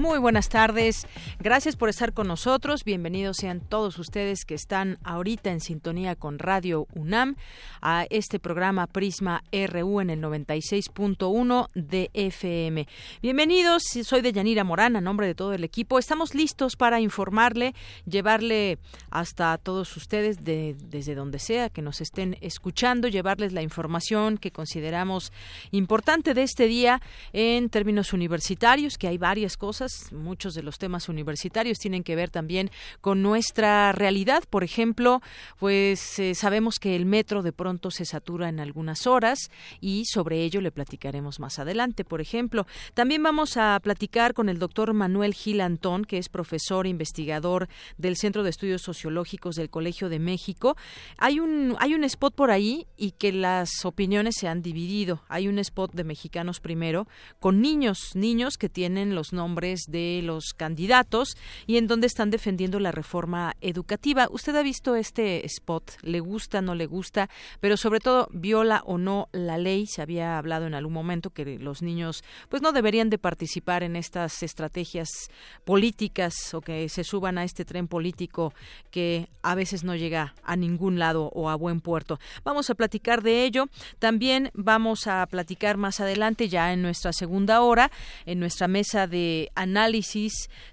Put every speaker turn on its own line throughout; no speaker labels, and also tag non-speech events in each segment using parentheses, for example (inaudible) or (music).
Muy buenas tardes. Gracias por estar con nosotros. Bienvenidos sean todos ustedes que están ahorita en sintonía con Radio UNAM a este programa Prisma RU en el 96.1 de FM. Bienvenidos. Soy de Yanira Morán, a nombre de todo el equipo. Estamos listos para informarle, llevarle hasta todos ustedes de, desde donde sea que nos estén escuchando, llevarles la información que consideramos importante de este día en términos universitarios, que hay varias cosas muchos de los temas universitarios tienen que ver también con nuestra realidad. Por ejemplo, pues eh, sabemos que el metro de pronto se satura en algunas horas y sobre ello le platicaremos más adelante. Por ejemplo, también vamos a platicar con el doctor Manuel Gil Antón, que es profesor e investigador del Centro de Estudios Sociológicos del Colegio de México. Hay un, hay un spot por ahí y que las opiniones se han dividido. Hay un spot de Mexicanos Primero con niños, niños que tienen los nombres de los candidatos y en donde están defendiendo la reforma educativa. ¿Usted ha visto este spot? ¿Le gusta, no le gusta? Pero sobre todo, ¿viola o no la ley? Se había hablado en algún momento que los niños pues no deberían de participar en estas estrategias políticas o que se suban a este tren político que a veces no llega a ningún lado o a buen puerto. Vamos a platicar de ello. También vamos a platicar más adelante ya en nuestra segunda hora, en nuestra mesa de análisis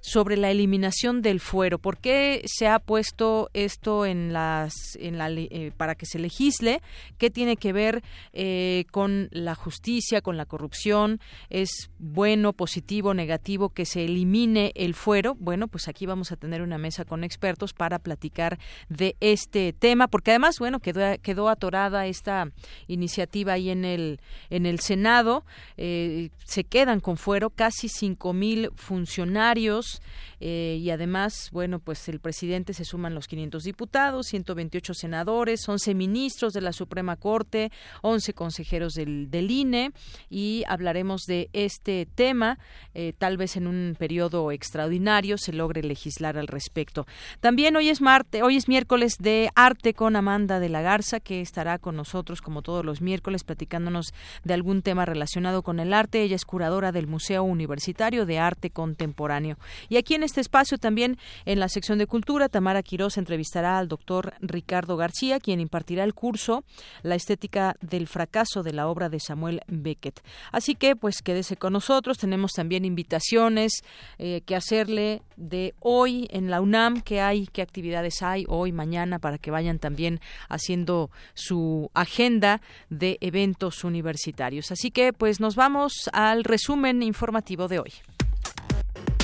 sobre la eliminación del fuero. ¿Por qué se ha puesto esto en las, en la, eh, para que se legisle? ¿Qué tiene que ver eh, con la justicia, con la corrupción? ¿Es bueno, positivo, negativo que se elimine el fuero? Bueno, pues aquí vamos a tener una mesa con expertos para platicar de este tema, porque además, bueno, quedó, quedó atorada esta iniciativa ahí en el, en el Senado. Eh, se quedan con fuero casi cinco mil funcionarios eh, y además, bueno, pues el presidente se suman los 500 diputados, 128 senadores, 11 ministros de la Suprema Corte, 11 consejeros del, del INE y hablaremos de este tema. Eh, tal vez en un periodo extraordinario se logre legislar al respecto. También hoy es martes, hoy es miércoles de arte con Amanda de la Garza, que estará con nosotros como todos los miércoles platicándonos de algún tema relacionado con el arte. Ella es curadora del Museo Universitario de Arte Contemporáneo. Y aquí en este espacio también en la sección de cultura, Tamara Quiroz entrevistará al doctor Ricardo García, quien impartirá el curso La estética del fracaso de la obra de Samuel Beckett. Así que, pues, quédese con nosotros. Tenemos también invitaciones eh, que hacerle de hoy en la UNAM, qué hay, qué actividades hay hoy, mañana, para que vayan también haciendo su agenda de eventos universitarios. Así que, pues, nos vamos al resumen informativo de hoy.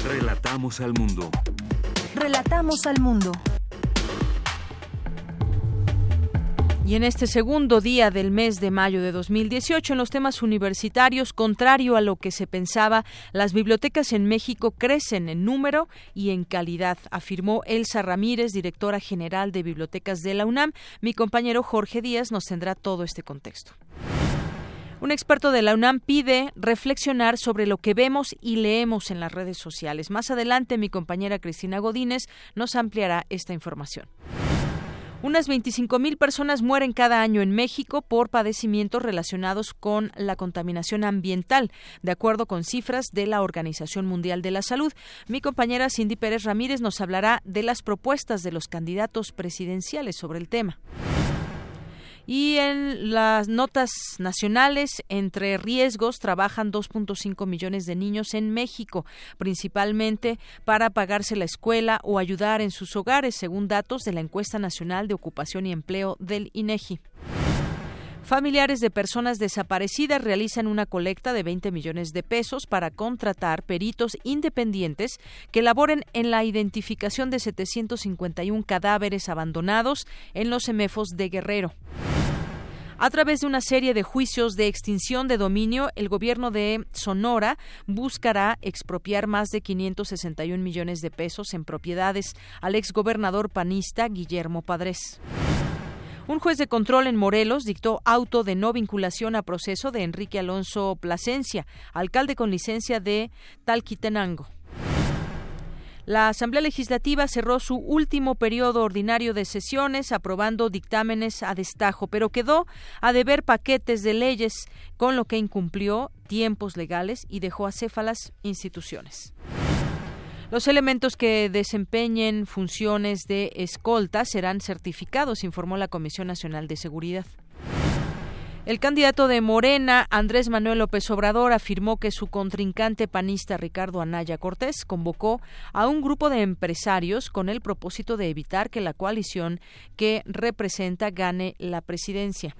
Relatamos al mundo.
Relatamos al mundo.
Y en este segundo día del mes de mayo de 2018, en los temas universitarios, contrario a lo que se pensaba, las bibliotecas en México crecen en número y en calidad, afirmó Elsa Ramírez, directora general de Bibliotecas de la UNAM. Mi compañero Jorge Díaz nos tendrá todo este contexto. Un experto de la UNAM pide reflexionar sobre lo que vemos y leemos en las redes sociales. Más adelante, mi compañera Cristina Godínez nos ampliará esta información. Unas 25.000 personas mueren cada año en México por padecimientos relacionados con la contaminación ambiental, de acuerdo con cifras de la Organización Mundial de la Salud. Mi compañera Cindy Pérez Ramírez nos hablará de las propuestas de los candidatos presidenciales sobre el tema. Y en las notas nacionales, entre riesgos, trabajan 2.5 millones de niños en México, principalmente para pagarse la escuela o ayudar en sus hogares, según datos de la encuesta nacional de ocupación y empleo del INEGI. Familiares de personas desaparecidas realizan una colecta de 20 millones de pesos para contratar peritos independientes que laboren en la identificación de 751 cadáveres abandonados en los semefos de Guerrero. A través de una serie de juicios de extinción de dominio, el gobierno de Sonora buscará expropiar más de 561 millones de pesos en propiedades al exgobernador panista Guillermo Padres. Un juez de control en Morelos dictó auto de no vinculación a proceso de Enrique Alonso Plasencia, alcalde con licencia de Talquitenango. La Asamblea Legislativa cerró su último periodo ordinario de sesiones aprobando dictámenes a destajo, pero quedó a deber paquetes de leyes, con lo que incumplió tiempos legales y dejó acéfalas instituciones. Los elementos que desempeñen funciones de escolta serán certificados, informó la Comisión Nacional de Seguridad. El candidato de Morena, Andrés Manuel López Obrador, afirmó que su contrincante panista Ricardo Anaya Cortés convocó a un grupo de empresarios con el propósito de evitar que la coalición que representa gane la presidencia.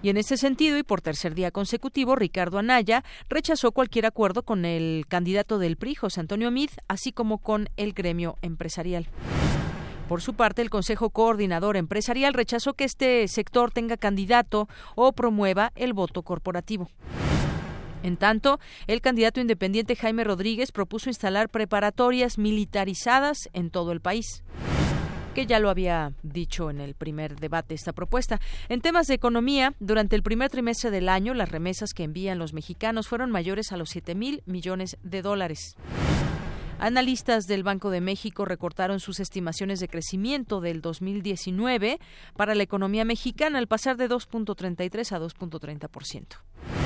Y en ese sentido, y por tercer día consecutivo, Ricardo Anaya rechazó cualquier acuerdo con el candidato del PRI, José Antonio Mid, así como con el gremio empresarial. Por su parte, el Consejo Coordinador Empresarial rechazó que este sector tenga candidato o promueva el voto corporativo. En tanto, el candidato independiente Jaime Rodríguez propuso instalar preparatorias militarizadas en todo el país que ya lo había dicho en el primer debate esta propuesta. En temas de economía, durante el primer trimestre del año, las remesas que envían los mexicanos fueron mayores a los 7 mil millones de dólares. Analistas del Banco de México recortaron sus estimaciones de crecimiento del 2019 para la economía mexicana al pasar de 2.33 a 2.30%.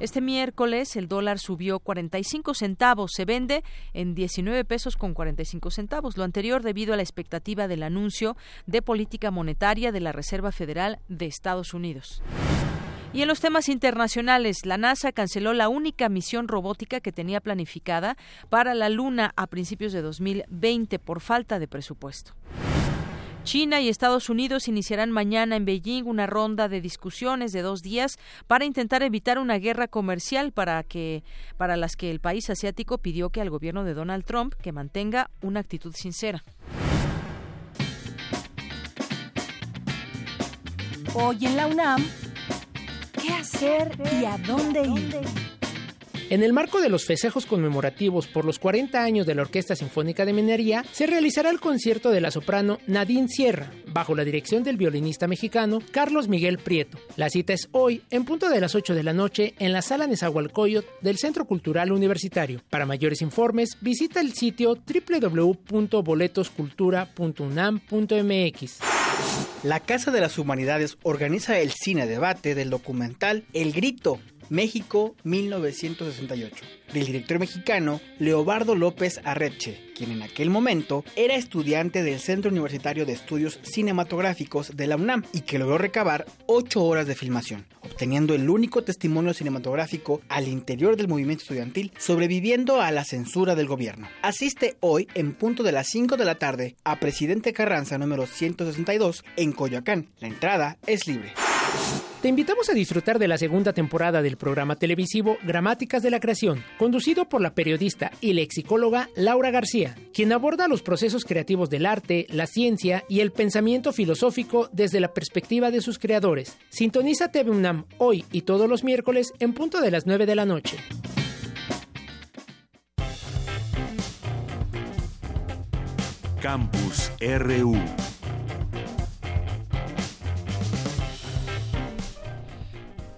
Este miércoles el dólar subió 45 centavos, se vende en 19 pesos con 45 centavos, lo anterior debido a la expectativa del anuncio de política monetaria de la Reserva Federal de Estados Unidos. Y en los temas internacionales, la NASA canceló la única misión robótica que tenía planificada para la Luna a principios de 2020 por falta de presupuesto. China y Estados Unidos iniciarán mañana en Beijing una ronda de discusiones de dos días para intentar evitar una guerra comercial para que para las que el país asiático pidió que al gobierno de Donald Trump que mantenga una actitud sincera.
Hoy en la UNAM, ¿qué hacer y a dónde ir?
En el marco de los festejos conmemorativos por los 40 años de la Orquesta Sinfónica de Minería, se realizará el concierto de la soprano Nadine Sierra, bajo la dirección del violinista mexicano Carlos Miguel Prieto. La cita es hoy, en punto de las 8 de la noche, en la sala Nezahualcóyotl del Centro Cultural Universitario. Para mayores informes, visita el sitio www.boletoscultura.unam.mx.
La Casa de las Humanidades organiza el cine debate del documental El Grito México 1968, del director mexicano Leobardo López Arreche, quien en aquel momento era estudiante del Centro Universitario de Estudios Cinematográficos de la UNAM y que logró recabar 8 horas de filmación, obteniendo el único testimonio cinematográfico al interior del movimiento estudiantil, sobreviviendo a la censura del gobierno. Asiste hoy en punto de las 5 de la tarde a Presidente Carranza número 162 en Coyoacán. La entrada es libre.
Te invitamos a disfrutar de la segunda temporada del programa televisivo Gramáticas de la Creación, conducido por la periodista y lexicóloga Laura García, quien aborda los procesos creativos del arte, la ciencia y el pensamiento filosófico desde la perspectiva de sus creadores. Sintoniza TV UNAM hoy y todos los miércoles en punto de las 9 de la noche.
Campus RU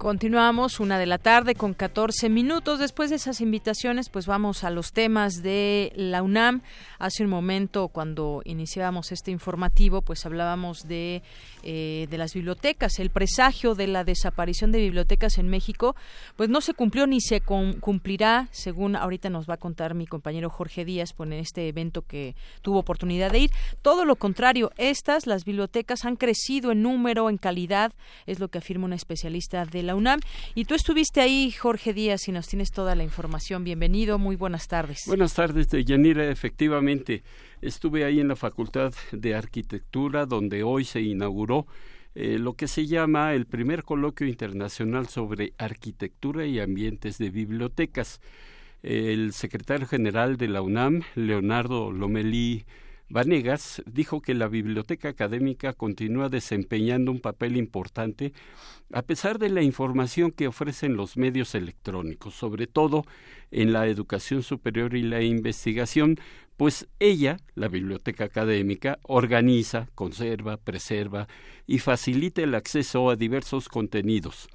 Continuamos una de la tarde con 14 minutos. Después de esas invitaciones, pues vamos a los temas de la UNAM. Hace un momento, cuando iniciábamos este informativo, pues hablábamos de, eh, de las bibliotecas. El presagio de la desaparición de bibliotecas en México, pues no se cumplió ni se cumplirá, según ahorita nos va a contar mi compañero Jorge Díaz, pues en este evento que tuvo oportunidad de ir. Todo lo contrario, estas, las bibliotecas, han crecido en número, en calidad, es lo que afirma una especialista de la UNAM. Y tú estuviste ahí, Jorge Díaz, y nos tienes toda la información. Bienvenido, muy buenas tardes.
Buenas tardes, Yanira. Efectivamente, estuve ahí en la Facultad de Arquitectura, donde hoy se inauguró
eh, lo que se llama el primer coloquio internacional sobre arquitectura y ambientes de bibliotecas. El secretario general de la UNAM, Leonardo Lomelí Vanegas, dijo que la biblioteca académica continúa desempeñando un papel importante a pesar de la información que ofrecen los medios electrónicos, sobre todo en la educación superior y la investigación, pues ella, la biblioteca académica, organiza, conserva, preserva y facilita el acceso a diversos contenidos.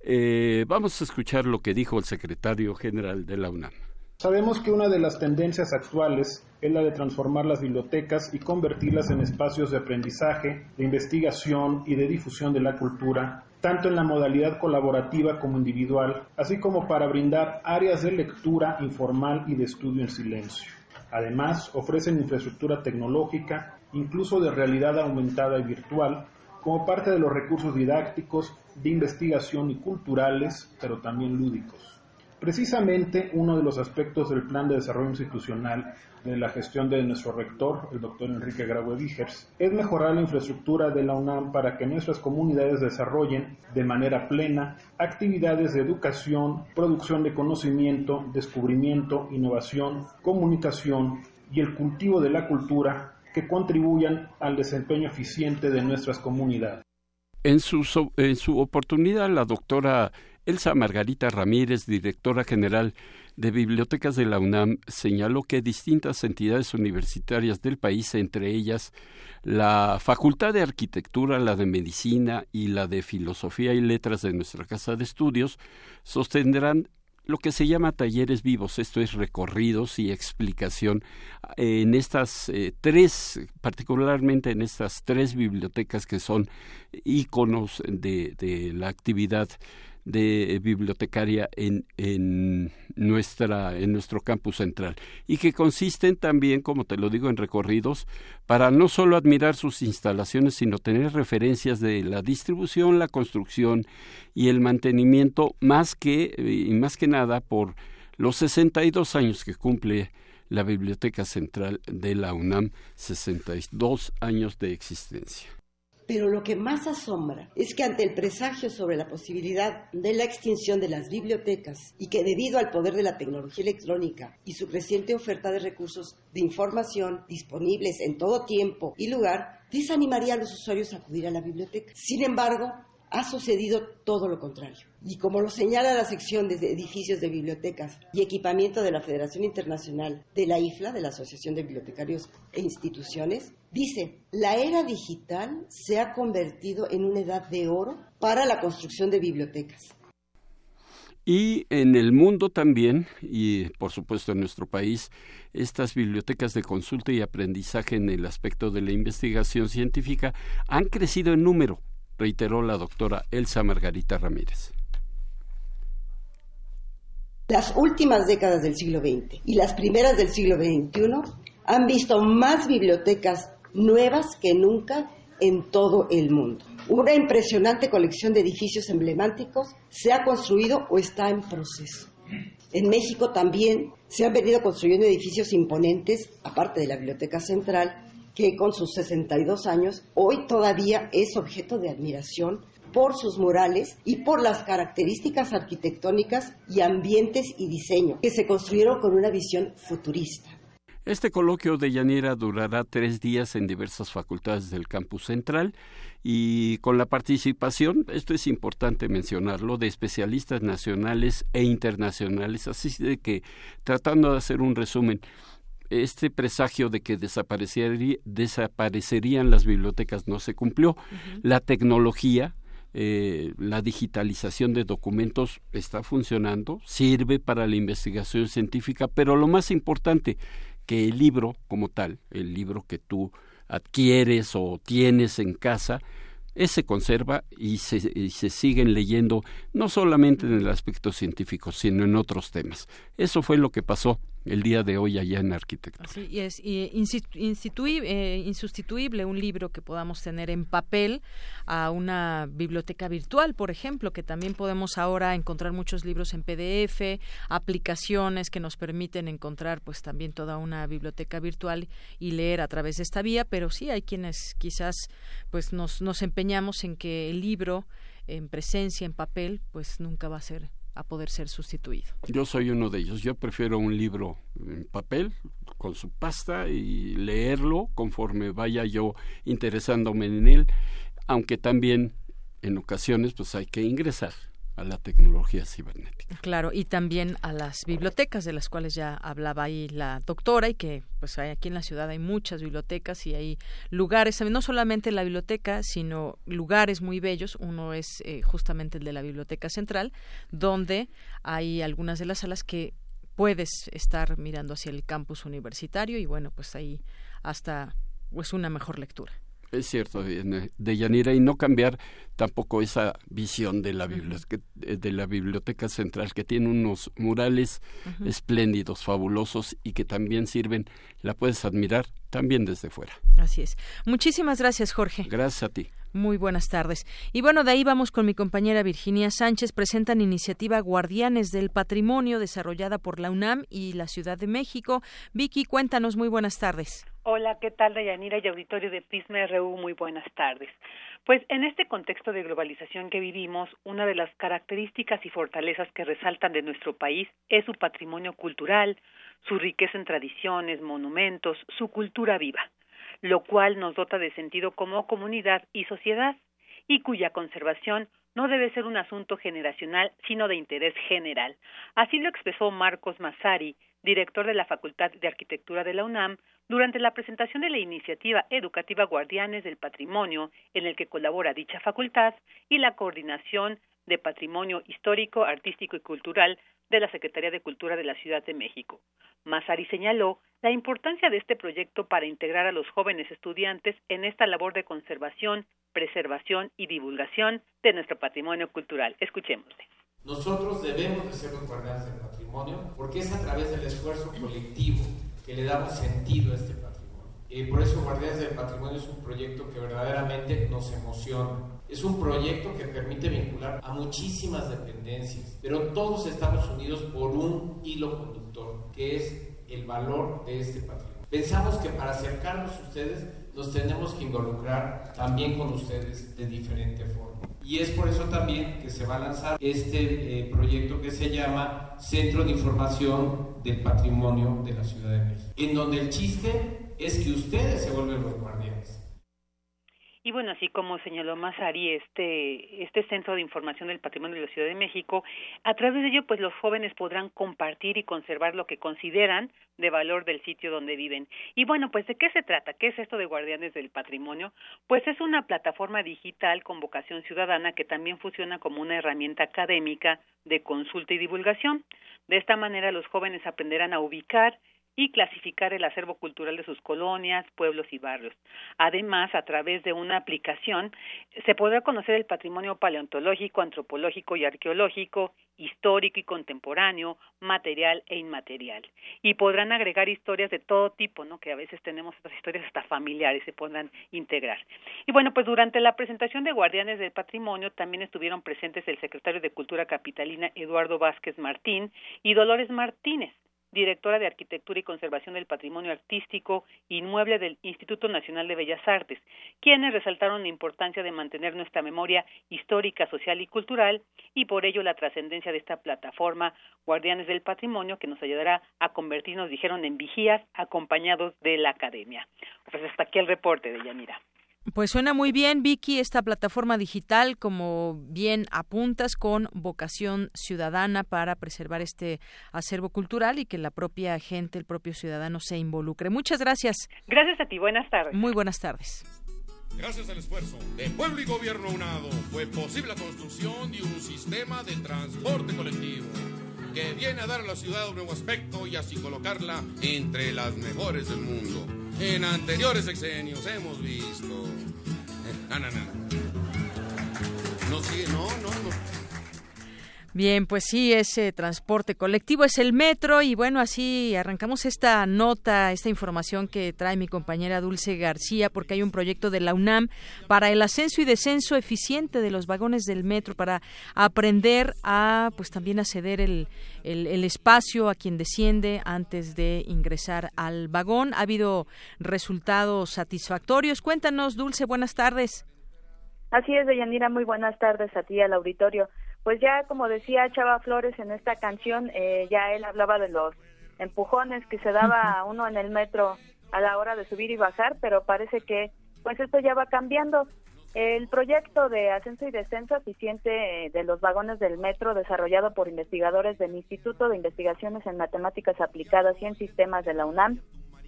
Eh, vamos a escuchar lo que dijo el secretario general de la UNAM.
Sabemos que una de las tendencias actuales es la de transformar las bibliotecas y convertirlas en espacios de aprendizaje, de investigación y de difusión de la cultura, tanto en la modalidad colaborativa como individual, así como para brindar áreas de lectura informal y de estudio en silencio. Además, ofrecen infraestructura tecnológica, incluso de realidad aumentada y virtual, como parte de los recursos didácticos, de investigación y culturales, pero también lúdicos. Precisamente uno de los aspectos del Plan de Desarrollo Institucional de la gestión de nuestro rector, el doctor Enrique Graue Vigers, es mejorar la infraestructura de la UNAM para que nuestras comunidades desarrollen de manera plena actividades de educación, producción de conocimiento, descubrimiento, innovación, comunicación y el cultivo de la cultura que contribuyan al desempeño eficiente de nuestras comunidades.
En su, en su oportunidad, la doctora Elsa Margarita Ramírez, directora general de Bibliotecas de la UNAM señaló que distintas entidades universitarias del país, entre ellas la Facultad de Arquitectura, la de Medicina y la de Filosofía y Letras de nuestra Casa de Estudios, sostendrán lo que se llama talleres vivos, esto es recorridos y explicación en estas eh, tres, particularmente en estas tres bibliotecas que son íconos de, de la actividad de bibliotecaria en, en, nuestra, en nuestro campus central y que consisten también, como te lo digo, en recorridos para no solo admirar sus instalaciones, sino tener referencias de la distribución, la construcción y el mantenimiento, más que, y más que nada por los 62 años que cumple la Biblioteca Central de la UNAM, 62 años de existencia.
Pero lo que más asombra es que ante el presagio sobre la posibilidad de la extinción de las bibliotecas y que debido al poder de la tecnología electrónica y su creciente oferta de recursos de información disponibles en todo tiempo y lugar, desanimaría a los usuarios a acudir a la biblioteca. Sin embargo, ha sucedido todo lo contrario. Y como lo señala la sección de edificios de bibliotecas y equipamiento de la Federación Internacional de la IFLA, de la Asociación de Bibliotecarios e Instituciones, dice, la era digital se ha convertido en una edad de oro para la construcción de bibliotecas.
Y en el mundo también, y por supuesto en nuestro país, estas bibliotecas de consulta y aprendizaje en el aspecto de la investigación científica han crecido en número reiteró la doctora Elsa Margarita Ramírez.
Las últimas décadas del siglo XX y las primeras del siglo XXI han visto más bibliotecas nuevas que nunca en todo el mundo. Una impresionante colección de edificios emblemáticos se ha construido o está en proceso. En México también se han venido construyendo edificios imponentes, aparte de la Biblioteca Central, que con sus 62 años hoy todavía es objeto de admiración por sus murales y por las características arquitectónicas y ambientes y diseño que se construyeron con una visión futurista.
Este coloquio de Yanira durará tres días en diversas facultades del campus central y con la participación, esto es importante mencionarlo, de especialistas nacionales e internacionales, así de que tratando de hacer un resumen, este presagio de que desaparecerían las bibliotecas no se cumplió. La tecnología, eh, la digitalización de documentos está funcionando, sirve para la investigación científica, pero lo más importante, que el libro como tal, el libro que tú adquieres o tienes en casa, ese conserva y se, y se, siguen leyendo no solamente en el aspecto científico, sino en otros temas. Eso fue lo que pasó el día de hoy allá en arquitectura.
Así y es y eh, insustituible un libro que podamos tener en papel a una biblioteca virtual, por ejemplo, que también podemos ahora encontrar muchos libros en PDF, aplicaciones que nos permiten encontrar pues también toda una biblioteca virtual y leer a través de esta vía, pero sí hay quienes quizás pues nos, nos empeñamos en que el libro en presencia, en papel, pues nunca va a ser a poder ser sustituido.
Yo soy uno de ellos. Yo prefiero un libro en papel con su pasta y leerlo conforme vaya yo interesándome en él, aunque también en ocasiones pues hay que ingresar a la tecnología cibernética.
Claro, y también a las bibliotecas de las cuales ya hablaba ahí la doctora y que pues hay, aquí en la ciudad hay muchas bibliotecas y hay lugares, no solamente la biblioteca, sino lugares muy bellos. Uno es eh, justamente el de la Biblioteca Central, donde hay algunas de las salas que puedes estar mirando hacia el campus universitario y bueno, pues ahí hasta pues una mejor lectura.
Es cierto, de Yanira, y no cambiar tampoco esa visión de la, biblioteca, de la biblioteca central, que tiene unos murales espléndidos, fabulosos, y que también sirven, la puedes admirar también desde fuera.
Así es. Muchísimas gracias, Jorge.
Gracias a ti.
Muy buenas tardes. Y bueno, de ahí vamos con mi compañera Virginia Sánchez. Presentan iniciativa Guardianes del Patrimonio desarrollada por la UNAM y la Ciudad de México. Vicky, cuéntanos, muy buenas tardes.
Hola, ¿qué tal, Dayanira y auditorio de Prisma RU? Muy buenas tardes. Pues en este contexto de globalización que vivimos, una de las características y fortalezas que resaltan de nuestro país es su patrimonio cultural, su riqueza en tradiciones, monumentos, su cultura viva lo cual nos dota de sentido como comunidad y sociedad, y cuya conservación no debe ser un asunto generacional, sino de interés general. Así lo expresó Marcos Massari, director de la Facultad de Arquitectura de la UNAM, durante la presentación de la iniciativa educativa Guardianes del Patrimonio, en el que colabora dicha facultad, y la coordinación de Patrimonio Histórico, Artístico y Cultural de la Secretaría de Cultura de la Ciudad de México. Masari señaló la importancia de este proyecto para integrar a los jóvenes estudiantes en esta labor de conservación, preservación y divulgación de nuestro patrimonio cultural. Escuchémosle.
Nosotros debemos de ser los guardianes del patrimonio porque es a través del esfuerzo colectivo que le damos sentido a este patrimonio. Y por eso Guardianes del Patrimonio es un proyecto que verdaderamente nos emociona. Es un proyecto que permite vincular a muchísimas dependencias, pero todos estamos unidos por un hilo conductor, que es el valor de este patrimonio. Pensamos que para acercarnos a ustedes nos tenemos que involucrar también con ustedes de diferente forma. Y es por eso también que se va a lanzar este eh, proyecto que se llama Centro de Información del Patrimonio de la Ciudad de México, en donde el chiste es que ustedes se vuelven los guardianes.
Y bueno, así como señaló Masari, este, este Centro de Información del Patrimonio de la Ciudad de México, a través de ello, pues los jóvenes podrán compartir y conservar lo que consideran de valor del sitio donde viven. Y bueno, pues ¿de qué se trata? ¿Qué es esto de Guardianes del Patrimonio? Pues es una plataforma digital con vocación ciudadana que también funciona como una herramienta académica de consulta y divulgación. De esta manera los jóvenes aprenderán a ubicar y clasificar el acervo cultural de sus colonias, pueblos y barrios. Además, a través de una aplicación se podrá conocer el patrimonio paleontológico, antropológico y arqueológico, histórico y contemporáneo, material e inmaterial. Y podrán agregar historias de todo tipo, ¿no? Que a veces tenemos otras historias hasta familiares, se podrán integrar. Y bueno, pues durante la presentación de Guardianes del Patrimonio también estuvieron presentes el secretario de Cultura Capitalina Eduardo Vázquez Martín y Dolores Martínez directora de Arquitectura y Conservación del Patrimonio Artístico Inmueble del Instituto Nacional de Bellas Artes, quienes resaltaron la importancia de mantener nuestra memoria histórica, social y cultural y por ello la trascendencia de esta plataforma Guardianes del Patrimonio que nos ayudará a convertirnos, dijeron, en vigías acompañados de la academia. Pues hasta aquí el reporte de Yanira.
Pues suena muy bien, Vicky, esta plataforma digital, como bien apuntas, con vocación ciudadana para preservar este acervo cultural y que la propia gente, el propio ciudadano se involucre. Muchas gracias.
Gracias a ti, buenas tardes.
Muy buenas tardes.
Gracias al esfuerzo de pueblo y gobierno unado, fue posible la construcción de un sistema de transporte colectivo que viene a dar a la ciudad un nuevo aspecto y así colocarla entre las mejores del mundo. En anteriores sexenios hemos visto. No, no, no. No, sí, no, no, no.
Bien, pues sí, ese transporte colectivo es el metro y bueno, así arrancamos esta nota, esta información que trae mi compañera Dulce García, porque hay un proyecto de la UNAM para el ascenso y descenso eficiente de los vagones del metro, para aprender a, pues también a ceder el, el, espacio a quien desciende antes de ingresar al vagón. Ha habido resultados satisfactorios. Cuéntanos, Dulce, buenas tardes.
Así es, Deyanira, muy buenas tardes a ti, al auditorio pues ya como decía Chava Flores en esta canción, eh, ya él hablaba de los empujones que se daba a uno en el metro a la hora de subir y bajar, pero parece que pues esto ya va cambiando. El proyecto de ascenso y descenso eficiente eh, de los vagones del metro desarrollado por investigadores del Instituto de Investigaciones en Matemáticas Aplicadas y en Sistemas de la UNAM,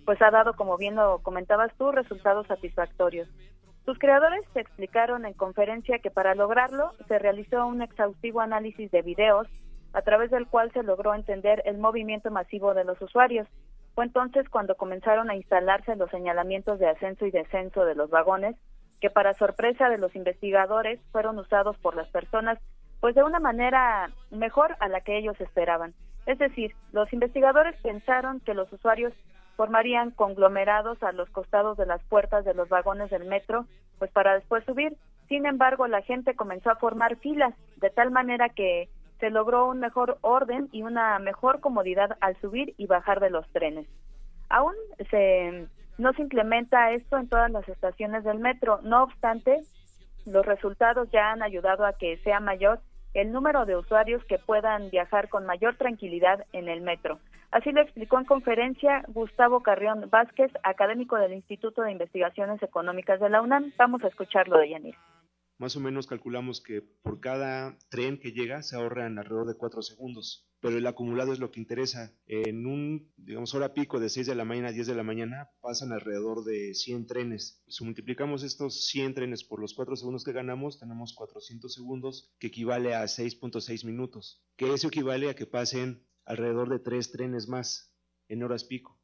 pues ha dado, como bien lo comentabas tú, resultados satisfactorios. Sus creadores se explicaron en conferencia que para lograrlo se realizó un exhaustivo análisis de videos a través del cual se logró entender el movimiento masivo de los usuarios. Fue entonces cuando comenzaron a instalarse los señalamientos de ascenso y descenso de los vagones, que para sorpresa de los investigadores fueron usados por las personas pues de una manera mejor a la que ellos esperaban. Es decir, los investigadores pensaron que los usuarios formarían conglomerados a los costados de las puertas de los vagones del metro, pues para después subir. Sin embargo, la gente comenzó a formar filas, de tal manera que se logró un mejor orden y una mejor comodidad al subir y bajar de los trenes. Aún se, no se implementa esto en todas las estaciones del metro, no obstante, los resultados ya han ayudado a que sea mayor el número de usuarios que puedan viajar con mayor tranquilidad en el metro. Así lo explicó en conferencia Gustavo Carrión Vázquez, académico del Instituto de Investigaciones Económicas de la UNAM. Vamos a escucharlo de Yanir.
Más o menos calculamos que por cada tren que llega se ahorran alrededor de cuatro segundos, pero el acumulado es lo que interesa. En un, digamos, hora pico de 6 de la mañana a 10 de la mañana pasan alrededor de 100 trenes. Si multiplicamos estos 100 trenes por los 4 segundos que ganamos, tenemos 400 segundos, que equivale a 6.6 minutos, que eso equivale a que pasen alrededor de tres trenes más en horas pico.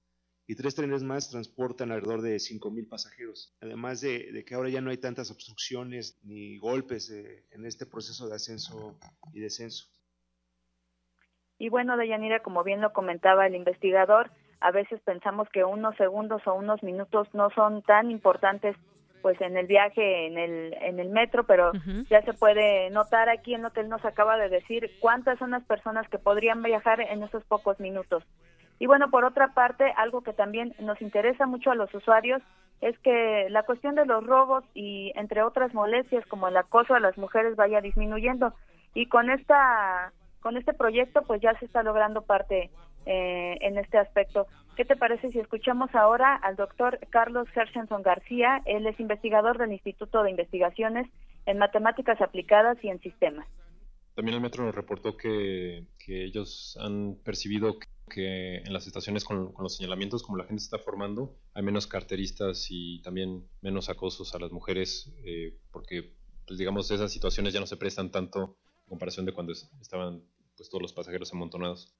Y tres trenes más transportan alrededor de 5.000 pasajeros. Además de, que ahora ya no hay tantas obstrucciones ni golpes eh, en este proceso de ascenso y descenso.
Y bueno, Deyanira, como bien lo comentaba el investigador, a veces pensamos que unos segundos o unos minutos no son tan importantes pues en el viaje en el en el metro, pero ya se puede notar aquí en lo que él nos acaba de decir cuántas son las personas que podrían viajar en esos pocos minutos. Y bueno, por otra parte, algo que también nos interesa mucho a los usuarios es que la cuestión de los robos y entre otras molestias como el acoso a las mujeres vaya disminuyendo y con esta con este proyecto pues ya se está logrando parte eh, en este aspecto. ¿Qué te parece si escuchamos ahora al doctor Carlos Hershenson García? Él es investigador del Instituto de Investigaciones en Matemáticas Aplicadas y en Sistemas.
También el metro nos reportó que, ellos han percibido que, en las estaciones con, los señalamientos, como la gente se está formando, hay menos carteristas y también menos acosos a las mujeres, eh, porque, pues, digamos, esas situaciones ya no se prestan tanto en comparación de cuando estaban pues, todos los pasajeros amontonados.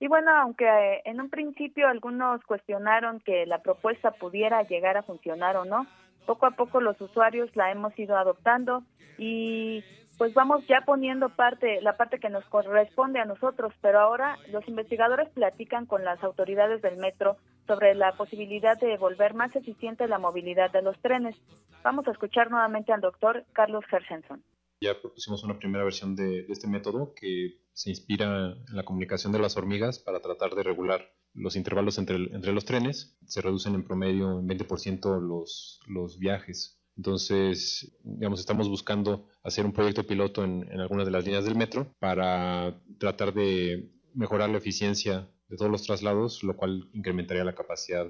Y bueno, aunque eh, en un principio algunos cuestionaron que la propuesta pudiera llegar a funcionar o no, poco a poco los usuarios la hemos ido adoptando y pues vamos ya poniendo parte la parte que nos corresponde a nosotros, pero ahora los investigadores platican con las autoridades del metro sobre la posibilidad de volver más eficiente la movilidad de los trenes. Vamos a escuchar nuevamente al doctor Carlos Hershenson.
Ya propusimos una primera versión de este método que se inspira en la comunicación de las hormigas para tratar de regular los intervalos entre, los trenes. Se reducen en promedio en 20% los, los viajes. Entonces, digamos, estamos buscando hacer un proyecto piloto en, en algunas de las líneas del metro para tratar de mejorar la eficiencia de todos los traslados, lo cual incrementaría la capacidad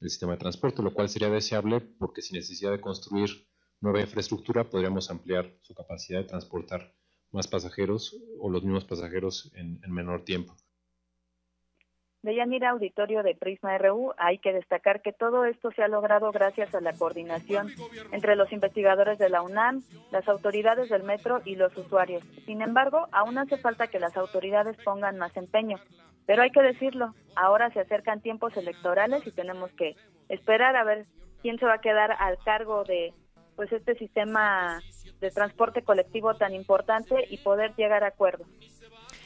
del sistema de transporte, lo cual sería deseable porque sin necesidad de construir nueva infraestructura podríamos ampliar su capacidad de transportar más pasajeros o los mismos pasajeros en, menor tiempo.
De Yanira Auditorio de Prisma RU, hay que destacar que todo esto se ha logrado gracias a la coordinación entre los investigadores de la UNAM, las autoridades del metro y los usuarios. Sin embargo, aún hace falta que las autoridades pongan más empeño. Pero hay que decirlo, ahora se acercan tiempos electorales y tenemos que esperar a ver quién se va a quedar al cargo de pues este sistema de transporte colectivo tan importante y poder llegar a acuerdos.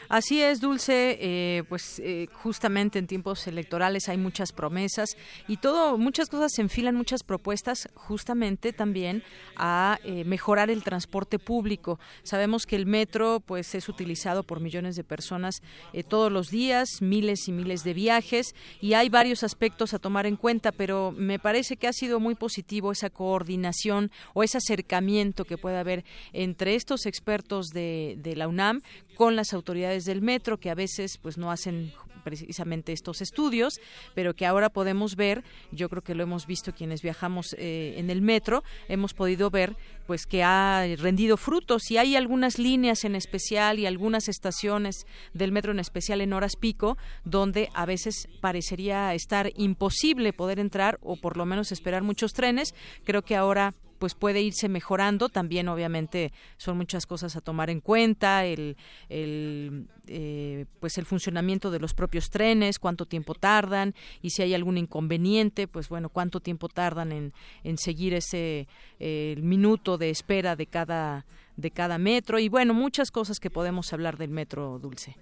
Así es, Dulce, eh, pues eh, justamente en tiempos electorales hay muchas promesas y todo, muchas cosas se enfilan, muchas propuestas justamente también a eh, mejorar el transporte público. Sabemos que el metro pues es utilizado por millones de personas todos los días, miles y miles de viajes y hay varios aspectos a tomar en cuenta, pero me parece que ha sido muy positivo esa coordinación o ese acercamiento que puede haber entre estos expertos de la UNAM con las autoridades del metro que a veces pues no hacen precisamente estos estudios, pero que ahora podemos ver, yo creo que lo hemos visto quienes viajamos eh, en el metro, hemos podido ver pues que ha rendido frutos y hay algunas líneas en especial y algunas estaciones del metro en especial en horas pico donde a veces parecería estar imposible poder entrar o por lo menos esperar muchos trenes. Creo que ahora pues puede irse mejorando. También, obviamente, son muchas cosas a tomar en cuenta, el, el eh, pues el funcionamiento de los propios trenes, cuánto tiempo tardan y si hay algún inconveniente, pues bueno, cuánto tiempo tardan en, en seguir ese eh, minuto de espera de cada de cada metro y bueno, muchas cosas que podemos hablar del metro Dulce.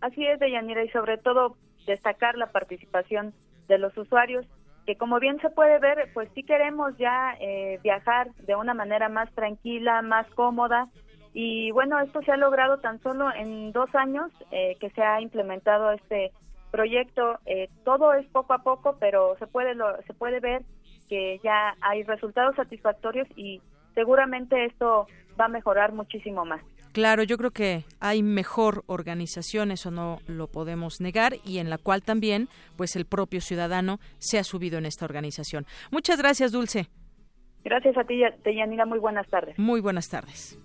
Así es, Deyanira, y sobre todo destacar la participación de los usuarios que como bien se puede ver, pues sí queremos ya eh, viajar de una manera más tranquila, más cómoda. Y bueno, esto se ha logrado tan solo en dos años eh, que se ha implementado este proyecto. Eh, todo es poco a poco, pero se puede, lo, se puede ver que ya hay resultados satisfactorios y seguramente esto va a mejorar muchísimo más.
Claro, yo creo que hay mejor organización, eso no lo podemos negar, y en la cual también, pues el propio ciudadano se ha subido en esta organización. Muchas gracias, Dulce.
Gracias a ti, Deyanira. Muy buenas tardes.
Muy buenas tardes.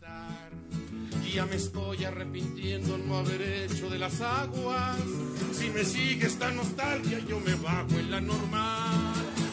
Ya me estoy arrepintiendo no haber hecho de las aguas. Si me sigue esta nostalgia, yo me bajo en la normal.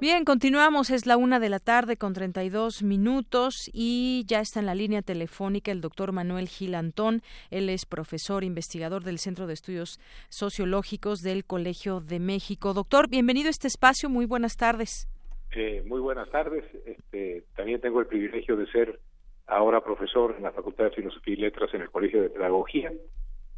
Bien, continuamos. Es la una de la tarde con 32 minutos y ya está en la línea telefónica el doctor Manuel Gil Antón. Él es profesor investigador del Centro de Estudios Sociológicos del Colegio de México. Doctor, bienvenido a este espacio. Muy buenas tardes.
Eh, muy buenas tardes. Este, también tengo el privilegio de ser ahora profesor en la Facultad de Filosofía y Letras en el Colegio de Pedagogía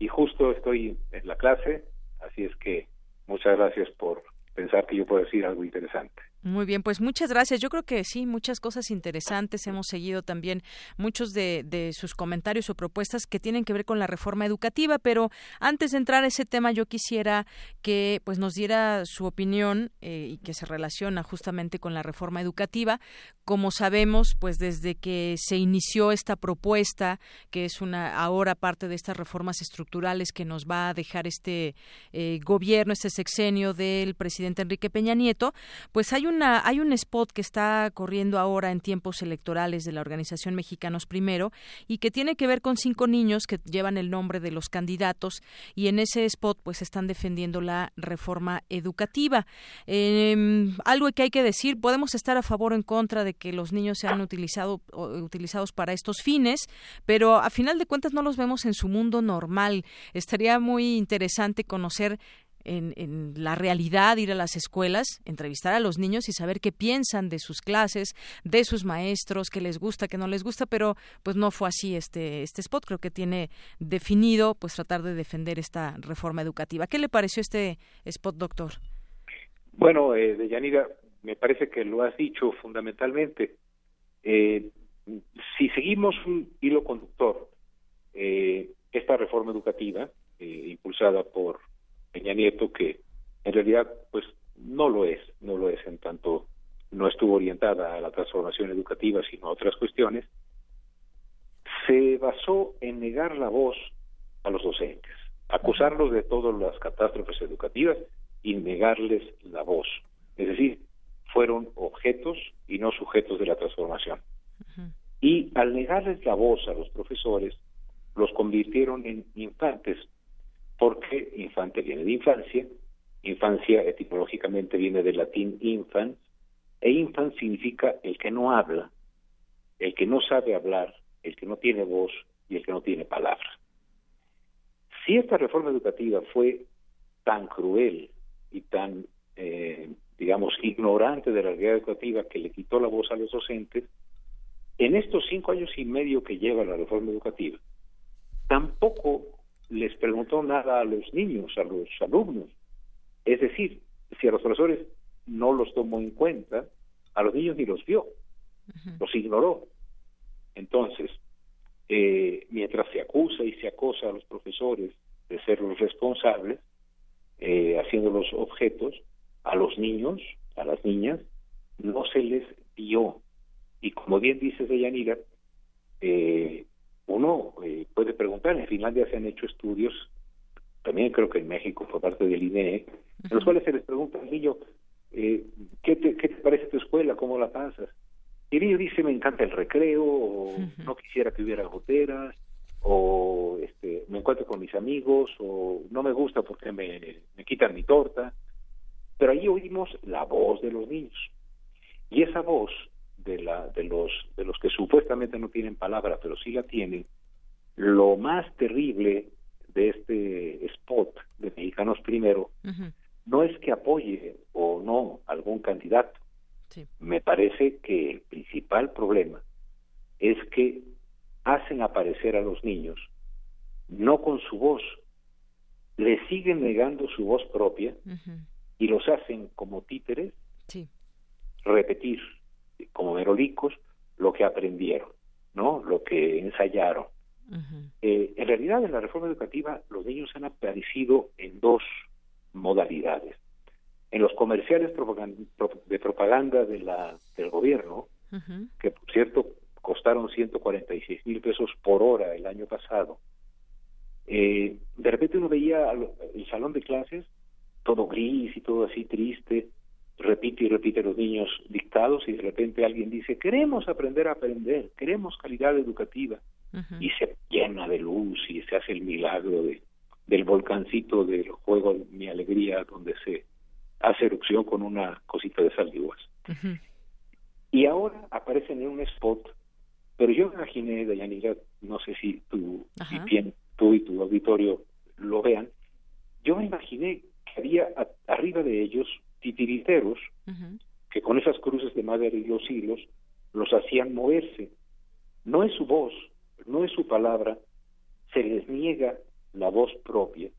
y justo estoy en la clase, así es que muchas gracias por pensar que yo puedo decir algo interesante.
Muy bien, pues muchas gracias. Yo creo que sí, muchas cosas interesantes. Hemos seguido también muchos de, de, sus comentarios o propuestas que tienen que ver con la reforma educativa, pero antes de entrar a ese tema, yo quisiera que pues nos diera su opinión eh, y que se relaciona justamente con la reforma educativa. Como sabemos, pues desde que se inició esta propuesta, que es una ahora parte de estas reformas estructurales que nos va a dejar este eh, gobierno, este sexenio del presidente Enrique Peña Nieto, pues hay hay un spot que está corriendo ahora en tiempos electorales de la organización Mexicanos Primero y que tiene que ver con cinco niños que llevan el nombre de los candidatos y en ese spot pues están defendiendo la reforma educativa. Em, algo que hay que decir, podemos estar a favor o en contra de que los niños sean utilizado, utilizados para estos fines, pero a final de cuentas no los vemos en su mundo normal. Estaría muy interesante conocer en, la realidad, ir a las escuelas, entrevistar a los niños y saber qué piensan de sus clases, de sus maestros, qué les gusta, qué no les gusta, pero pues no fue así este, este spot. Creo que tiene definido pues tratar de defender esta reforma educativa. ¿Qué le pareció este spot, doctor?
Bueno, eh, Deyanira, me parece que lo has dicho fundamentalmente. Eh, si seguimos un hilo conductor, eh, esta reforma educativa, eh, impulsada por Peña Nieto que en realidad pues no lo es, no lo es en tanto no estuvo orientada a la transformación educativa sino a otras cuestiones, se basó en negar la voz a los docentes, acusarlos de todas las catástrofes educativas y negarles la voz. Es decir, fueron objetos y no sujetos de la transformación. Y al negarles la voz a los profesores, los convirtieron en infantes porque infante viene de infancia Infancia etimológicamente viene del latín infans, e infans significa el que no habla, el que no sabe hablar, el que no tiene voz y el que no tiene palabra. Si esta reforma educativa fue tan cruel y tan, eh, digamos, ignorante de la realidad educativa que le quitó la voz a los docentes, en estos cinco años y medio que lleva la reforma educativa, tampoco les preguntó nada a los niños, a los alumnos. Es decir, si a los profesores no los tomó en cuenta, a los niños ni los vio, los ignoró. Entonces, eh, mientras se acusa y se acosa a los profesores de ser los responsables, eh, haciendo los objetos, a los niños, a las niñas, no se les dio. Y como bien dice Deyanira, eh, uno eh, puede preguntar, en Finlandia se han hecho estudios, también creo que en México por parte del INE, en los cuales se les pregunta al niño, eh, ¿qué, te, ¿qué te parece tu escuela? ¿Cómo la pasas? Y el niño dice, me encanta el recreo, o no quisiera que hubiera goteras, o este, me encuentro con mis amigos, o no me gusta porque me, me quitan mi torta. Pero ahí oímos la voz de los niños. Y esa voz de, la, de, los, de los que supuestamente no tienen palabra, pero sí la tienen, lo más terrible de este spot de Mexicanos Primero no es que apoye o no algún candidato. Me parece que el principal problema es que hacen aparecer a los niños no con su voz, le siguen negando su voz propia y los hacen como títeres repetir como merolicos lo que aprendieron, ¿no? Lo que ensayaron. Eh, en realidad, en la reforma educativa, los niños han aparecido en dos modalidades. En los comerciales de propaganda de la, del gobierno, que por cierto costaron 146 mil pesos por hora el año pasado, eh, de repente uno veía el salón de clases todo gris y todo así triste, repite y repite los niños dictados y de repente alguien dice, queremos aprender a aprender, queremos calidad educativa y se llena de luz y se hace el milagro de, del volcancito del juego Mi Alegría donde se hace erupción con una cosita de sal Y ahora aparecen en un spot, pero yo imaginé, Dayanira, no sé si tú, si bien, tú y tu auditorio lo vean, yo me imaginé que había arriba de ellos titiriteros que con esas cruces de madera y los hilos los hacían moverse. No es su voz, no es su palabra, se les niega la voz propia.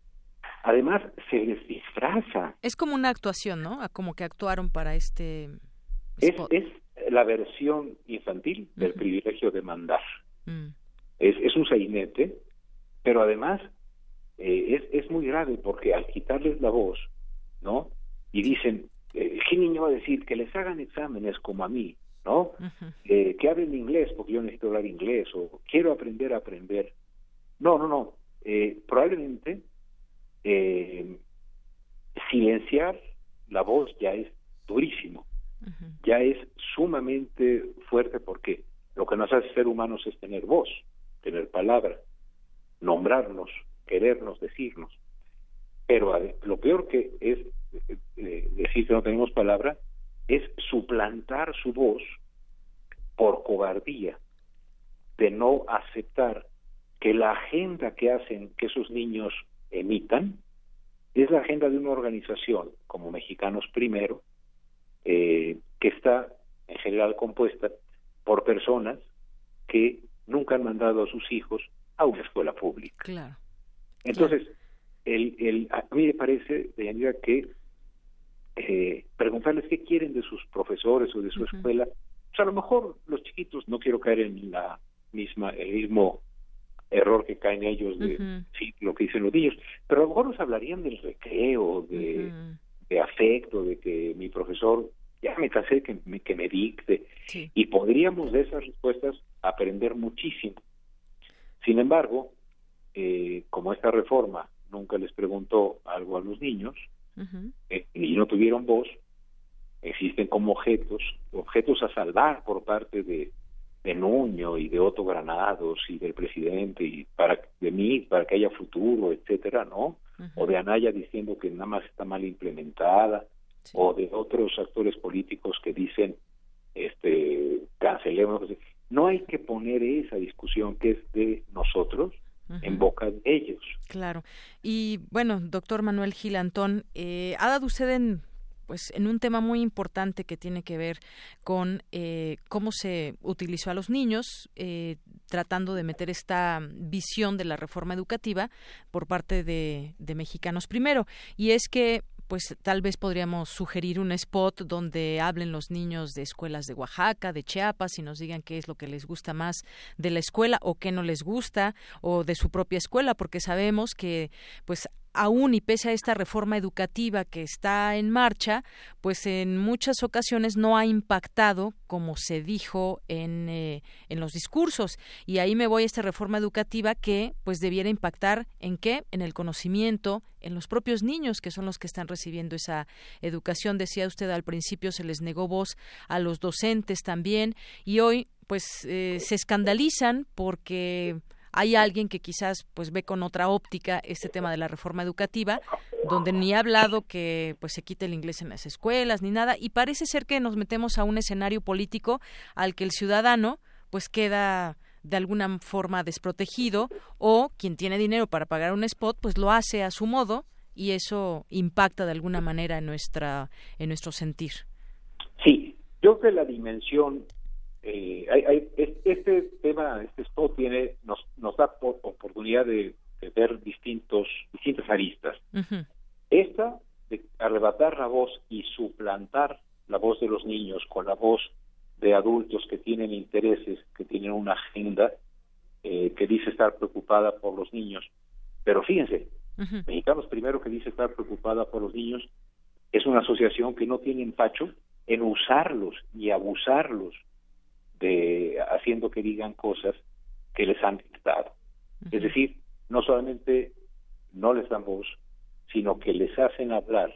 Además, se les disfraza.
Es como una actuación, ¿no? Como que actuaron para este...
Es, es, la versión infantil del privilegio de mandar. Mm. es, es, un sainete, pero además eh, es, es muy grave porque al quitarles la voz, ¿no? Y dicen, eh, ¿qué niño va a decir? Que les hagan exámenes como a mí, ¿no? eh, que hablen inglés porque yo necesito hablar inglés o quiero aprender a aprender. No, no, no. Eh, probablemente eh, silenciar la voz ya es durísimo, ya es sumamente fuerte porque lo que nos hace ser humanos es tener voz, tener palabra, nombrarnos, querernos, decirnos. Pero lo peor que es decir que no tenemos palabra, es suplantar su voz por cobardía, de no aceptar que la agenda que hacen que esos niños emitan es la agenda de una organización como Mexicanos Primero, eh, que está en general compuesta por personas que nunca han mandado a sus hijos a una escuela pública. Entonces, El, el, a mí me parece, de manera que eh, preguntarles qué quieren de sus profesores o de su escuela. Pues a lo mejor los chiquitos, no quiero caer en la misma, el mismo error que caen ellos de sí, lo que dicen los niños, pero a lo mejor nos hablarían del recreo, de, de afecto, de que mi profesor ya me cansé que me, que me dicte y podríamos de esas respuestas aprender muchísimo. Sin embargo, eh, como esta reforma nunca les preguntó algo a los niños, eh, y no tuvieron voz, existen como objetos, objetos a salvar por parte de, de Nuño y de Otto Granados y del presidente y para de mí para que haya futuro, etcétera, ¿no? O de Anaya diciendo que nada más está mal implementada, o de otros actores políticos que dicen, este, cancelemos. No hay que poner esa discusión que es de nosotros en boca de ellos.
Claro. Y bueno, doctor Manuel Gilantón, eh, ha dado usted en pues en un tema muy importante que tiene que ver con eh, cómo se utilizó a los niños eh, tratando de meter esta visión de la reforma educativa por parte de, de mexicanos primero y es que pues tal vez podríamos sugerir un spot donde hablen los niños de escuelas de Oaxaca, de Chiapas y nos digan qué es lo que les gusta más de la escuela o qué no les gusta o de su propia escuela, porque sabemos que pues aún y pese a esta reforma educativa que está en marcha, pues en muchas ocasiones no ha impactado como se dijo en, eh, en los discursos. Y ahí me voy a esta reforma educativa que pues debiera impactar en qué? En el conocimiento, en los propios niños que son los que están recibiendo esa educación. Decía usted al principio se les negó voz a los docentes también y hoy pues eh, se escandalizan porque hay alguien que quizás pues ve con otra óptica este tema de la reforma educativa donde ni ha hablado que pues se quite el inglés en las escuelas ni nada y parece ser que nos metemos a un escenario político al que el ciudadano pues queda de alguna forma desprotegido o quien tiene dinero para pagar un spot pues lo hace a su modo y eso impacta de alguna manera en nuestra en nuestro sentir.
Sí, yo creo que la dimensión eh, hay, este tema, este spot tiene, nos, nos da oportunidad de, ver distintos, distintas aristas. Esta de arrebatar la voz y suplantar la voz de los niños con la voz de adultos que tienen intereses, que tienen una agenda, eh, que dice estar preocupada por los niños. Pero fíjense, Mexicanos Primero que dice estar preocupada por los niños es una asociación que no tiene empacho en usarlos y abusarlos haciendo que digan cosas que les han dictado. Es decir, no solamente no les dan voz, sino que les hacen hablar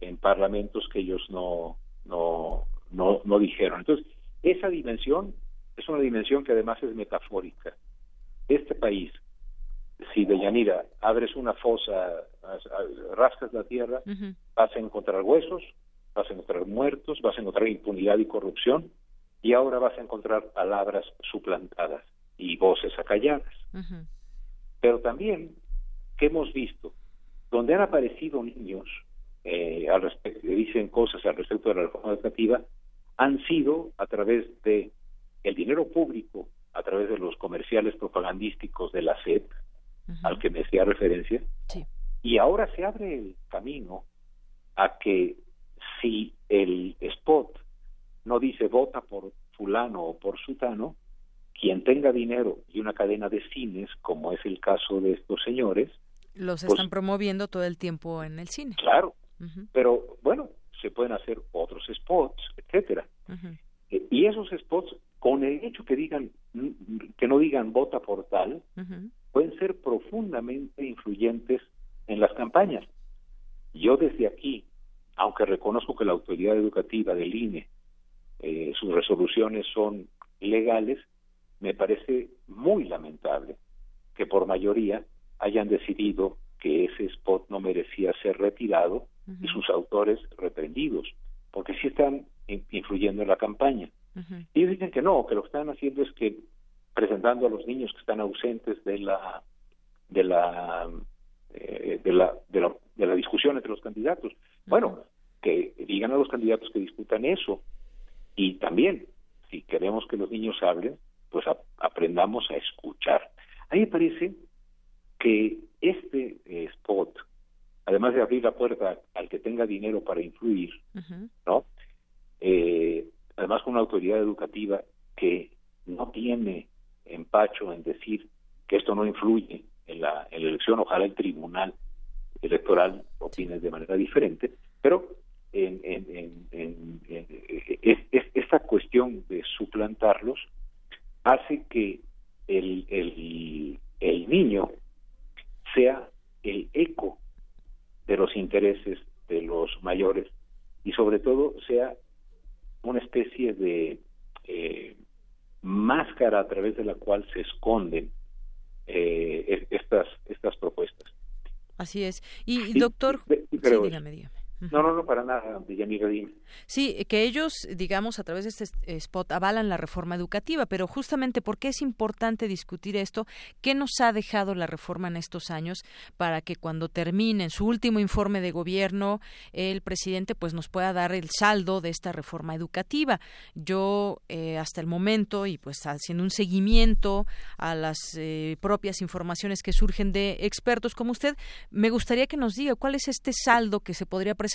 en parlamentos que ellos no, no, no, no dijeron. Entonces, esa dimensión es una dimensión que además es metafórica. Este país, si de Yanira abres una fosa, rascas la tierra, vas a encontrar huesos, vas a encontrar muertos, vas a encontrar impunidad y corrupción, y ahora vas a encontrar palabras suplantadas y voces acalladas. Pero también, que hemos visto? Donde han aparecido niños eh, al respecto, que dicen cosas al respecto de la reforma educativa, han sido a través de el dinero público, a través de los comerciales propagandísticos de la SEP, al que me hacía referencia, y ahora se abre el camino a que si el spot no dice vota por fulano o por sutano, quien tenga dinero y una cadena de cines, como es el caso de estos señores,
los pues están promoviendo todo el tiempo en el cine.
Claro, pero bueno, se pueden hacer otros spots, etcétera. Eh, y esos spots, con el hecho que digan que no digan vota por tal, pueden ser profundamente influyentes en las campañas. Yo desde aquí, aunque reconozco que la autoridad educativa del INE eh, sus resoluciones son legales, me parece muy lamentable que por mayoría hayan decidido que ese spot no merecía ser retirado y sus autores reprendidos, porque sí están influyendo en la campaña. Y ellos dicen que no, que lo que están haciendo es que presentando a los niños que están ausentes de la de la eh, de la de la, de la discusión entre los candidatos. Bueno, que digan a los candidatos que discutan eso, y también, si queremos que los niños hablen, pues aprendamos a escuchar. A mí me parece que este eh, spot, además de abrir la puerta al que tenga dinero para influir, ¿no? Eh, además con una autoridad educativa que no tiene empacho en decir que esto no influye en la, en la elección, ojalá el tribunal electoral opine de manera diferente, pero en, en, en, esta cuestión de suplantarlos hace que el, el, el niño sea el eco de los intereses de los mayores y sobre todo sea una especie de eh, máscara a través de la cual se esconden eh,
Así es. Y, doctor, sí, dígame, dígame.
No, no, no, para nada, dime.
Sí, que ellos, digamos, a través de este spot avalan la reforma educativa, pero justamente porque es importante discutir esto, ¿qué nos ha dejado la reforma en estos años para que cuando termine en su último informe de gobierno el presidente pues nos pueda dar el saldo de esta reforma educativa? Yo eh, hasta el momento y pues haciendo un seguimiento a las eh, propias informaciones que surgen de expertos como usted, me gustaría que nos diga cuál es este saldo que se podría presentar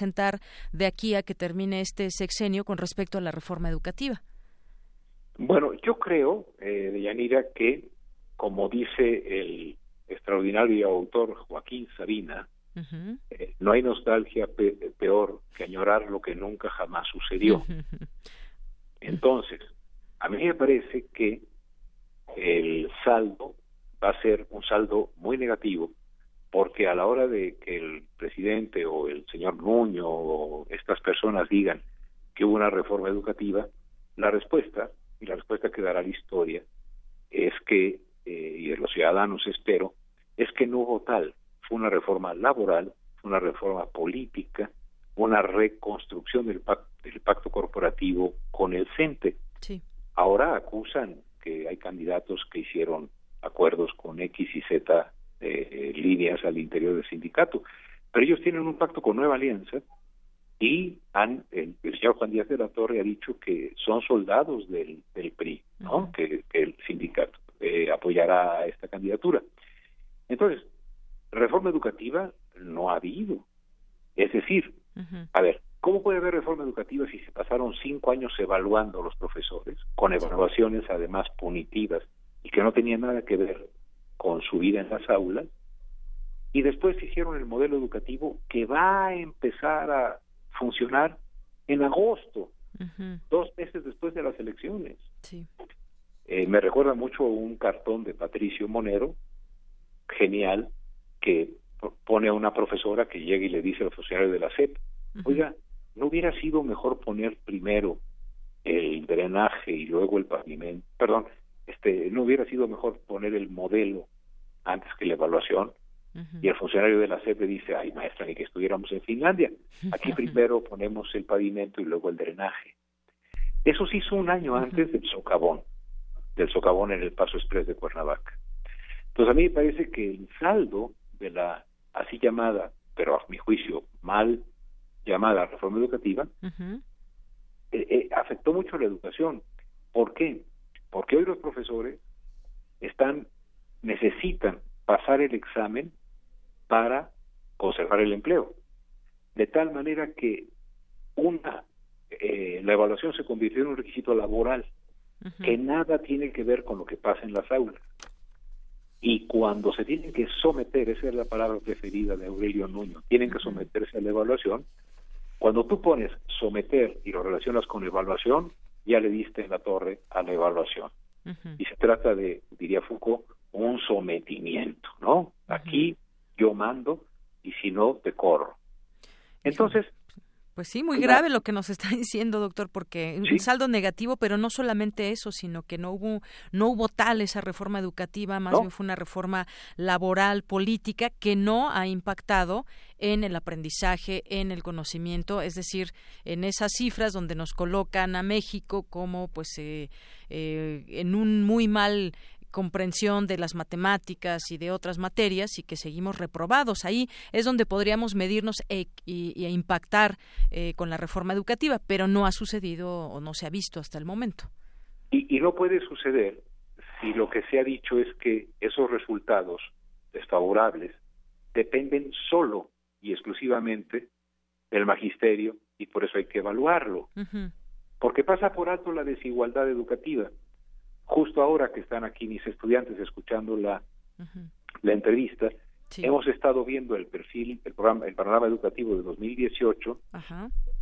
de aquí a que termine este sexenio con respecto a la reforma educativa?
Bueno, yo creo, eh, Deyanira, que como dice el extraordinario autor Joaquín Sabina, eh, no hay nostalgia peor que añorar lo que nunca jamás sucedió. Entonces, a mí me parece que el saldo va a ser un saldo muy negativo porque a la hora de que el presidente o el señor Nuño o estas personas digan que hubo una reforma educativa, la respuesta, y la respuesta que dará la historia, es que, eh, y de los ciudadanos espero, es que no hubo tal. Fue una reforma laboral, fue una reforma política, una reconstrucción del pacto, del pacto corporativo con el CENTE.
Sí.
Ahora acusan que hay candidatos que hicieron acuerdos con X y Z eh, líneas al interior del sindicato. Pero ellos tienen un pacto con Nueva Alianza y han, el, señor Juan Díaz de la Torre ha dicho que son soldados del, del PRI, ¿no? que, el sindicato eh, apoyará esta candidatura. Entonces, reforma educativa no ha habido. Es decir, a ver, ¿cómo puede haber reforma educativa si se pasaron cinco años evaluando los profesores, con evaluaciones además punitivas y que no tenían nada que ver con su vida en las aulas, y después hicieron el modelo educativo que va a empezar a funcionar en agosto, dos meses después de las elecciones. Eh, me recuerda mucho un cartón de Patricio Monero, genial, que pone a una profesora que llega y le dice al funcionario de la SEP, oiga, ¿no hubiera sido mejor poner primero el drenaje y luego el pavimento? Perdón, este, no hubiera sido mejor poner el modelo antes que la evaluación. Y el funcionario de la SEP le dice, ay maestra, ni que estuviéramos en Finlandia. Aquí (laughs) primero ponemos el pavimento y luego el drenaje. Eso se hizo un año antes del socavón, del socavón en el Paso Express de Cuernavaca. Entonces a mí me parece que el saldo de la así llamada, pero a mi juicio mal llamada reforma educativa, eh, eh, afectó mucho la educación. ¿Por qué? Porque hoy los profesores están necesitan pasar el examen para conservar el empleo. De tal manera que una eh, la evaluación se convirtió en un requisito laboral que nada tiene que ver con lo que pasa en las aulas. Y cuando se tienen que someter, esa es la palabra preferida de Aurelio Nuño, tienen que someterse a la evaluación, cuando tú pones someter y lo relacionas con evaluación, ya le diste en la torre a la evaluación. Y se trata de, diría Foucault, un sometimiento, ¿no? Aquí yo mando y si no, te corro. Entonces,
pues sí, muy grave lo que nos está (laughs) diciendo, doctor, porque un saldo negativo, pero no solamente eso, sino que no hubo no hubo tal esa reforma educativa, más bien fue una reforma laboral, política que no ha impactado en el aprendizaje, en el conocimiento, es decir, en esas cifras donde nos colocan a México como pues eh, eh, en un muy mal comprensión de las matemáticas y de otras materias y que seguimos reprobados. Ahí es donde podríamos medirnos e, y, impactar eh, con la reforma educativa, pero no ha sucedido o no se ha visto hasta el momento.
Y, no puede suceder si lo que se ha dicho es que esos resultados desfavorables dependen solo y exclusivamente del magisterio y por eso hay que evaluarlo. Porque pasa por alto la desigualdad educativa justo ahora que están aquí mis estudiantes escuchando la, la entrevista, hemos estado viendo el perfil, el programa, el panorama educativo de 2018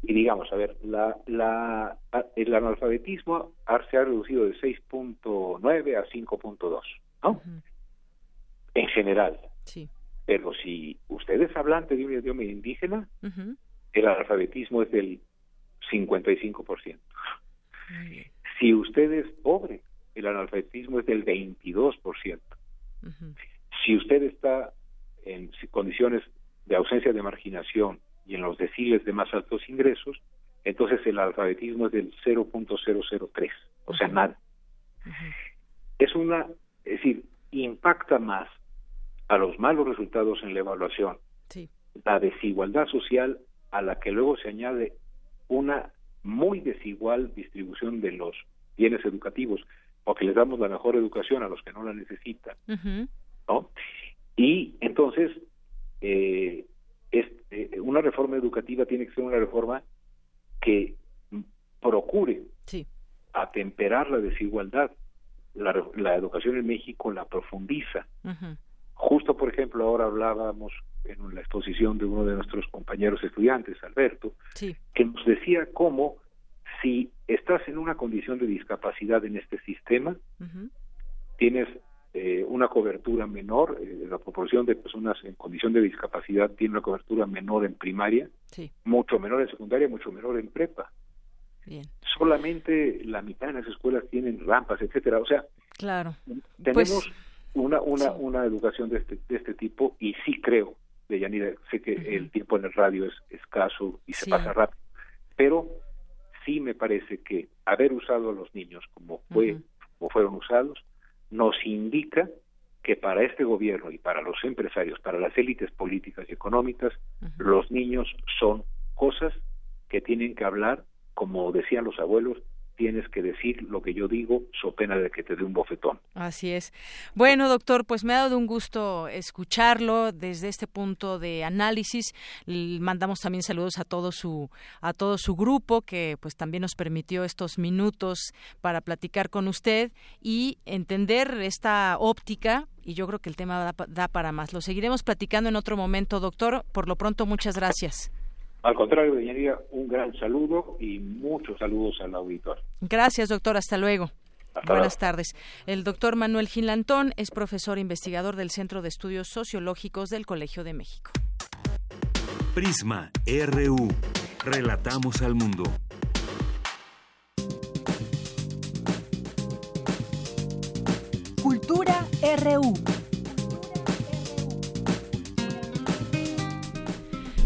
y digamos, a ver, la, la, el analfabetismo se ha reducido de 6.9 a 5.2, ¿no? En general.
Sí.
Pero si usted es hablante de un idioma indígena, el analfabetismo es del 55%. Si usted es pobre, el analfabetismo es del 22%. Si usted está en condiciones de ausencia de marginación y en los deciles de más altos ingresos, entonces el alfabetismo es del 0.003, o sea, nada. Es una, es decir, impacta más a los malos resultados en la evaluación, la desigualdad social a la que luego se añade una muy desigual distribución de los bienes educativos, porque les damos la mejor educación a los que no la necesitan, ¿no? Y entonces, eh, eh, una reforma educativa tiene que ser una reforma que procure atemperar la desigualdad. La, educación en México la profundiza. Justo, por ejemplo, ahora hablábamos en la exposición de uno de nuestros compañeros estudiantes, Alberto, que nos decía cómo si estás en una condición de discapacidad en este sistema, tienes eh, una cobertura menor, eh, la proporción de personas en condición de discapacidad tiene una cobertura menor en primaria, mucho menor en secundaria, mucho menor en prepa. Solamente la mitad de las escuelas tienen rampas, etcétera. O sea,
claro.
tenemos pues, una una una educación de este de este tipo y sí creo, de Yanira, sé que el tiempo en el radio es escaso y se pasa rápido, pero sí me parece que haber usado a los niños como fue como fueron usados nos indica que para este gobierno y para los empresarios, para las élites políticas y económicas, los niños son cosas que tienen que hablar, como decían los abuelos, tienes que decir lo que yo digo, so pena de que te dé un bofetón.
Así es. Bueno, doctor, pues me ha dado un gusto escucharlo desde este punto de análisis. Mandamos también saludos a todo su a todo su grupo que pues también nos permitió estos minutos para platicar con usted y entender esta óptica y yo creo que el tema da, da para más. Lo seguiremos platicando en otro momento, doctor. Por lo pronto, muchas gracias.
Al contrario, Deñaría, un gran saludo y muchos saludos al auditor.
Gracias, doctor. Hasta luego. Buenas tardes. El doctor Manuel Gilantón es profesor investigador del Centro de Estudios Sociológicos del Colegio de México.
Prisma RU. Relatamos al mundo.
Cultura RU.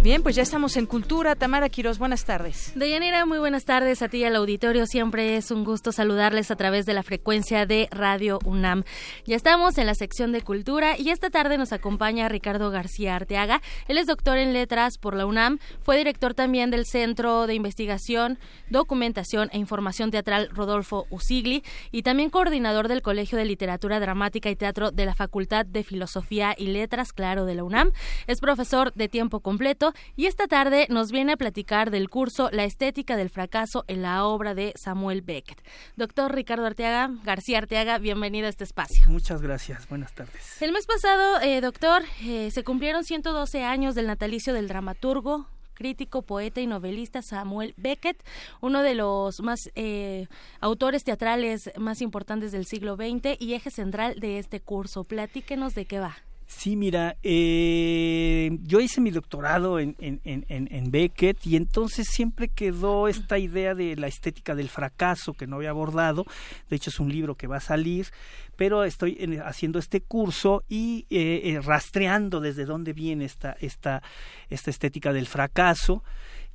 Bien, pues ya estamos en Cultura. Tamara Quiroz, buenas tardes.
Deyanira, muy buenas tardes a ti y al auditorio. Siempre es un gusto saludarles a través de la frecuencia de Radio UNAM. Ya estamos en la sección de Cultura y esta tarde nos acompaña Ricardo García Arteaga. Él es doctor en letras por la UNAM, fue director también del Centro de Investigación, Documentación e Información Teatral Rodolfo Usigli y también coordinador del Colegio de Literatura Dramática y Teatro de la Facultad de Filosofía y Letras, claro, de la UNAM. Es profesor de tiempo completo y esta tarde nos viene a platicar del curso La estética del fracaso en la obra de Samuel Beckett. Doctor Ricardo Arteaga, García Arteaga, bienvenido a este espacio.
Muchas gracias, buenas tardes.
El mes pasado, eh, doctor, eh, se cumplieron 112 años del natalicio del dramaturgo, crítico, poeta y novelista Samuel Beckett, uno de los más eh, autores teatrales más importantes del siglo XX y eje central de este curso. Platíquenos de qué va.
Sí, mira, eh, yo hice mi doctorado en, en, en, en, Beckett y entonces siempre quedó esta idea de la estética del fracaso que no había abordado. De hecho, es un libro que va a salir, pero estoy haciendo este curso y eh, eh, rastreando desde dónde viene esta, esta, esta estética del fracaso.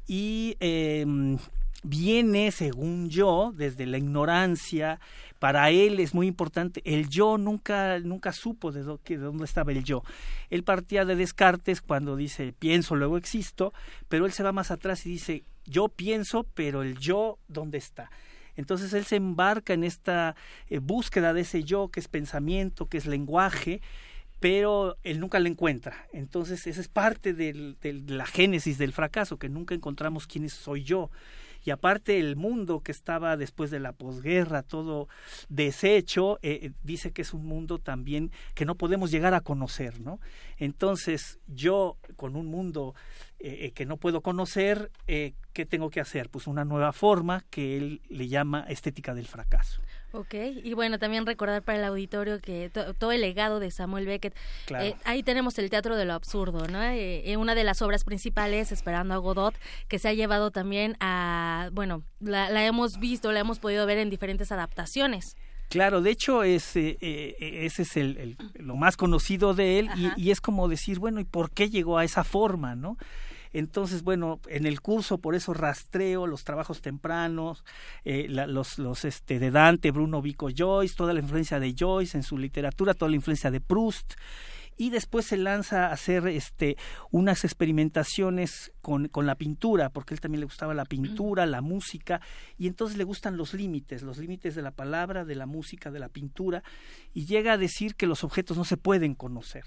Y em, viene, según yo, desde la ignorancia, para él es muy importante. El yo nunca, nunca supo de, dónde estaba el yo. Él partía de Descartes cuando dice pienso, luego existo, pero él se va más atrás y dice yo pienso, pero el yo, ¿dónde está? Entonces él se embarca en esta eh, búsqueda de ese yo que es pensamiento, que es lenguaje, pero él nunca lo encuentra. Entonces esa es parte de la génesis del fracaso, que nunca encontramos quién soy yo y aparte el mundo que estaba después de la posguerra, todo deshecho, eh, eh, dice que es un mundo también que no podemos llegar a conocer, ¿no? Entonces yo con un mundo eh, que no puedo conocer, ¿qué tengo que hacer? Pues una nueva forma que él le llama estética del fracaso.
Ok, y bueno, también recordar para el auditorio que todo el legado de Samuel Beckett, eh, ahí tenemos el Teatro de lo Absurdo, ¿no? Eh, eh, una de las obras principales, Esperando a Godot, que se ha llevado también a, bueno, la, hemos visto, la hemos podido ver en diferentes adaptaciones.
Claro, de hecho es, eh, ese es el, lo más conocido de él y, y, es como decir, bueno, ¿y por qué llegó a esa forma, no? Entonces, bueno, en el curso por eso rastreo los trabajos tempranos, eh, los, los este, de Dante, Bruno Vico Joyce, toda la influencia de Joyce en su literatura, toda la influencia de Proust. Y después se lanza a hacer este unas experimentaciones con, con, la pintura, porque él también le gustaba la pintura, la música, y entonces le gustan los límites, los límites de la palabra, de la música, de la pintura, y llega a decir que los objetos no se pueden conocer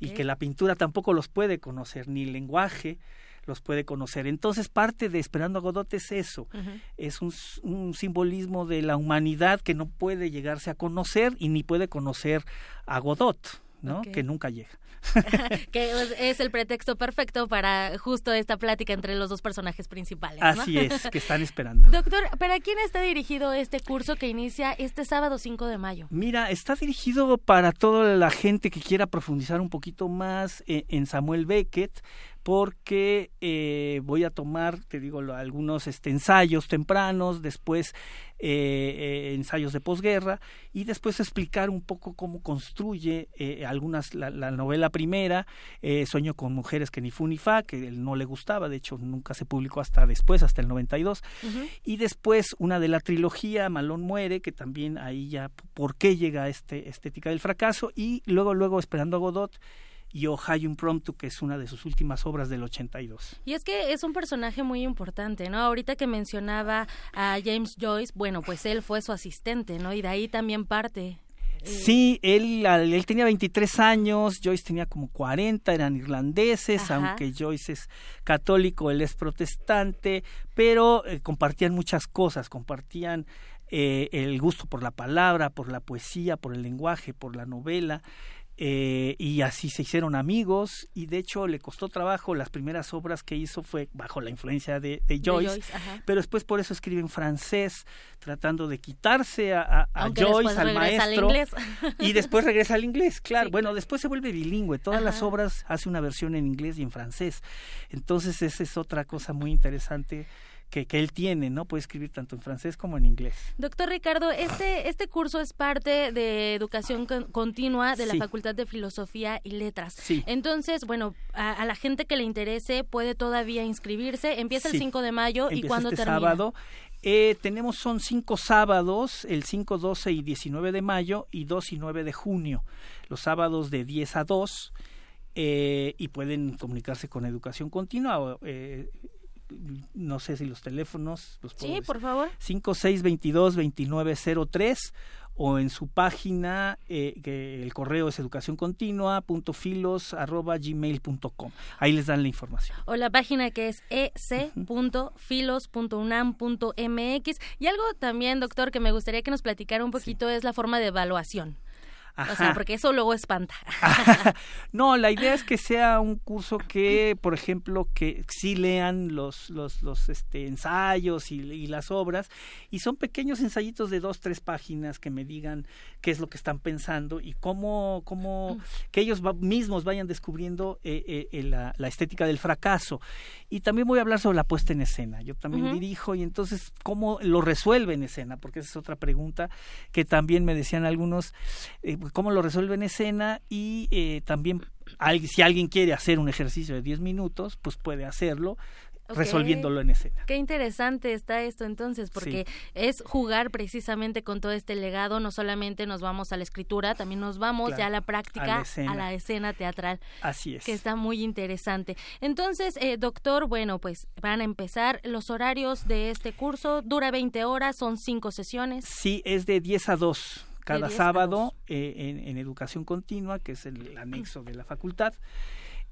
y que la pintura tampoco los puede conocer, ni el lenguaje los puede conocer. Entonces, parte de Esperando a Godot es eso, es un, un, simbolismo de la humanidad que no puede llegarse a conocer y ni puede conocer a Godot, ¿no? Que nunca llega. (laughs)
que es el pretexto perfecto para justo esta plática entre los dos personajes principales.
Así es, que están (laughs) esperando.
Doctor, ¿para quién está dirigido este curso que inicia este sábado 5 de mayo?
Mira, está dirigido para toda la gente que quiera profundizar un poquito más eh, en Samuel Beckett, porque eh, voy a tomar, te digo, algunos este, ensayos tempranos, después eh, eh, ensayos de posguerra y después explicar un poco cómo construye algunas la, novela primera, Sueño con mujeres que ni fu ni fa, que él no le gustaba, de hecho nunca se publicó hasta después, hasta el 92, y después una de la trilogía, Malón muere, que también ahí ya, ¿por qué llega a este estética del fracaso? Y luego, luego, Esperando a Godot, y Ohio Impromptu, que es una de sus últimas obras del 82.
Y es que es un personaje muy importante, ¿no? Ahorita que mencionaba a James Joyce, bueno, pues él fue su asistente, ¿no? Y de ahí también parte.
Eh, sí, él, él tenía 23 años, Joyce tenía como 40, eran irlandeses, aunque Joyce es católico, él es protestante, pero eh, compartían muchas cosas, compartían eh, el gusto por la palabra, por la poesía, por el lenguaje, por la novela. Eh, y así se hicieron amigos y de hecho le costó trabajo. Las primeras obras que hizo fue bajo la influencia de, Joyce, pero después por eso escribe en francés tratando de quitarse a, Joyce al maestro y después regresa al inglés claro. Bueno después se vuelve bilingüe. Todas las obras hace una versión en inglés y en francés. Entonces esa es otra cosa muy interesante que, que, él tiene, ¿no? Puede escribir tanto en francés como en inglés.
Doctor Ricardo, este, este curso es parte de educación continua de la Facultad de Filosofía y Letras.
Sí.
Entonces, bueno, a, la gente que le interese puede todavía inscribirse. Empieza el 5 de mayo y cuándo
este
termina.
sábado. Eh, tenemos, son cinco sábados, el 5, 12 y 19 de mayo y 2 y 9 de junio. Los sábados de 10 a 2. Eh, y pueden comunicarse con educación continua. Eh, no sé si los teléfonos los
Sí, por favor.
5622-2903 o en su página eh, que el correo es educacioncontinua.filos@gmail.com. Ahí les dan la información.
O la página que es ec.filos.unam.mx y algo también, doctor, que me gustaría que nos platicara un poquito es la forma de evaluación. O sea, porque eso luego espanta. (laughs)
no, la idea es que sea un curso que, por ejemplo, que sí lean los, los, los este, ensayos y, las obras, y son pequeños ensayitos de dos, tres páginas que me digan qué es lo que están pensando y cómo, cómo que ellos mismos vayan descubriendo eh, eh, la, la, estética del fracaso. Y también voy a hablar sobre la puesta en escena. Yo también dirijo y entonces cómo lo resuelve en escena, porque esa es otra pregunta que también me decían algunos. Eh, cómo lo resuelve en escena y eh, también si alguien quiere hacer un ejercicio de 10 minutos, pues puede hacerlo resolviéndolo en escena.
Qué interesante está esto entonces, porque es jugar precisamente con todo este legado, no solamente nos vamos a la escritura, también nos vamos ya a la práctica, a la, escena teatral.
Así es.
Que está muy interesante. Entonces, eh, doctor, bueno, pues van a empezar los horarios de este curso, dura 20 horas, son cinco sesiones.
Sí, es de 10 a 2 cada sábado eh, en, educación continua, que es el anexo de la facultad.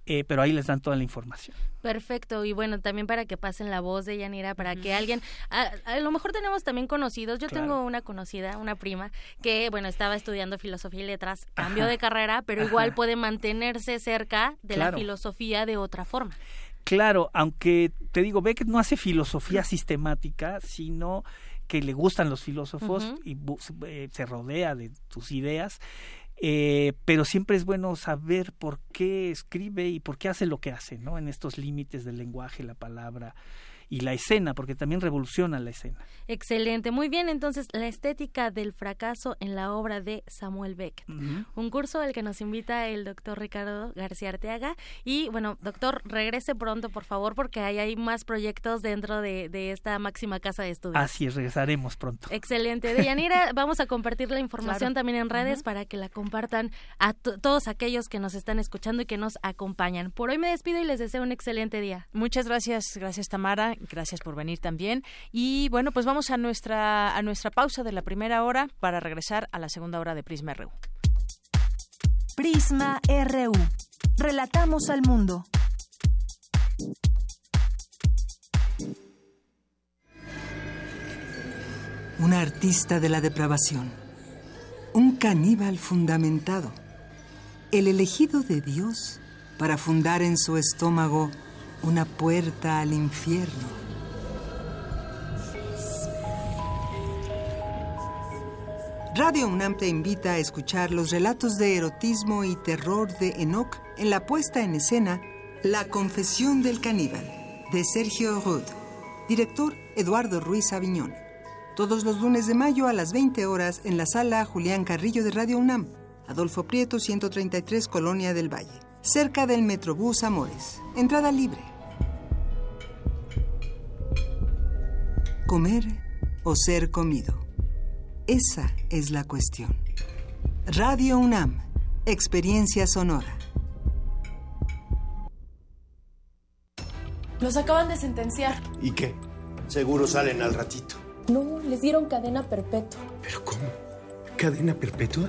Eh, pero ahí les dan toda la información.
Perfecto, y bueno, también para que pasen la voz de Yanira, para que alguien, a, lo mejor tenemos también conocidos, yo tengo una conocida, una prima, que bueno, estaba estudiando filosofía y letras, cambió de carrera, pero igual puede mantenerse cerca de la filosofía de otra forma.
Claro, aunque te digo, Beckett no hace filosofía sistemática, sino que le gustan los filósofos y eh, se rodea de sus ideas, eh, pero siempre es bueno saber por qué escribe y por qué hace lo que hace, ¿no? En estos límites del lenguaje, la palabra y la escena, porque también revoluciona la escena.
Excelente, muy bien. Entonces, la estética del fracaso en la obra de Samuel Beckett. Un curso al que nos invita el doctor Ricardo García Arteaga. Y bueno, doctor, regrese pronto, por favor, porque ahí hay más proyectos dentro de, esta máxima casa de estudios.
Así es, regresaremos pronto.
Excelente. (laughs) Deyanira, vamos a compartir la información también en redes para que la compartan a todos aquellos que nos están escuchando y que nos acompañan. Por hoy me despido y les deseo un excelente día.
Muchas gracias, gracias Tamara, gracias por venir también. Y bueno, pues vamos a nuestra, a nuestra pausa de la primera hora para regresar a la segunda hora de Prisma RU.
Prisma RU. Relatamos al mundo.
Una artista de la depravación. Un caníbal fundamentado. El elegido de Dios para fundar en su estómago una puerta al infierno. Radio UNAM te invita a escuchar los relatos de erotismo y terror de Enoch en la puesta en escena La Confesión del Caníbal, de Sergio Rud. Director Eduardo Ruiz Aviñón. Todos los lunes de mayo a las 20 horas en la sala Julián Carrillo de Radio UNAM, Adolfo Prieto 133, Colonia del Valle, cerca del Metrobús Amores. Entrada libre. Comer o ser comido. Esa es la cuestión. Radio UNAM, Experiencia Sonora.
Los acaban de sentenciar.
¿Y qué? Seguro salen al ratito.
No, les dieron cadena perpetua.
¿Pero cómo? ¿Cadena perpetua?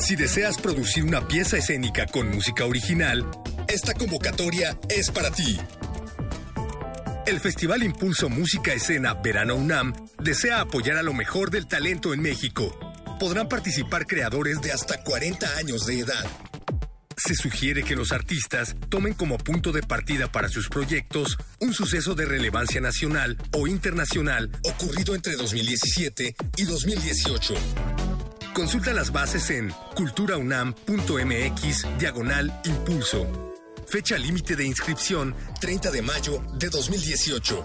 Si deseas producir una pieza escénica con música original, esta convocatoria es para ti. El Festival Impulso Música Escena Verano UNAM desea apoyar a lo mejor del talento en México. Podrán participar creadores de hasta 40 años de edad. Se sugiere que los artistas tomen como punto de partida para sus proyectos un suceso de relevancia nacional o internacional ocurrido entre 2017 y 2018. Consulta las bases en culturaunam.mx diagonal impulso. Fecha límite de inscripción 30 de mayo de 2018.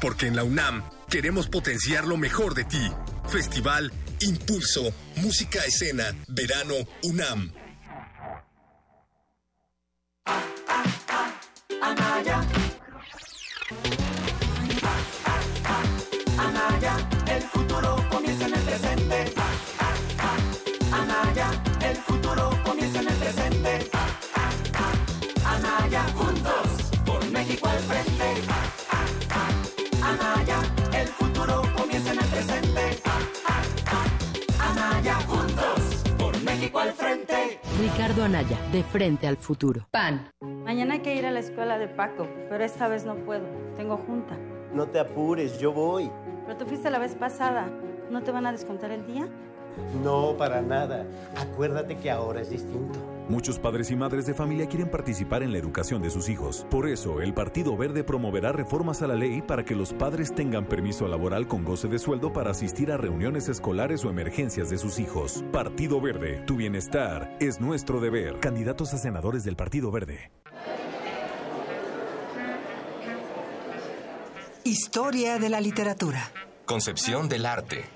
Porque en la UNAM queremos potenciar lo mejor de ti. Festival Impulso, Música Escena, Verano UNAM.
Anaya,
de frente al futuro.
PAN. Mañana hay que ir a la escuela de Paco, pero esta vez no puedo. Tengo junta.
No te apures, yo voy.
Pero tú fuiste la vez pasada. ¿No te van a descontar el día?
No, para nada. Acuérdate que ahora es distinto.
Muchos padres y madres de familia quieren participar en la educación de sus hijos. Por eso, el Partido Verde promoverá reformas a la ley para que los padres tengan permiso laboral con goce de sueldo para asistir a reuniones escolares o emergencias de sus hijos. Partido Verde, tu bienestar es nuestro deber. Candidatos a senadores del Partido Verde.
Historia de la literatura.
Concepción del arte.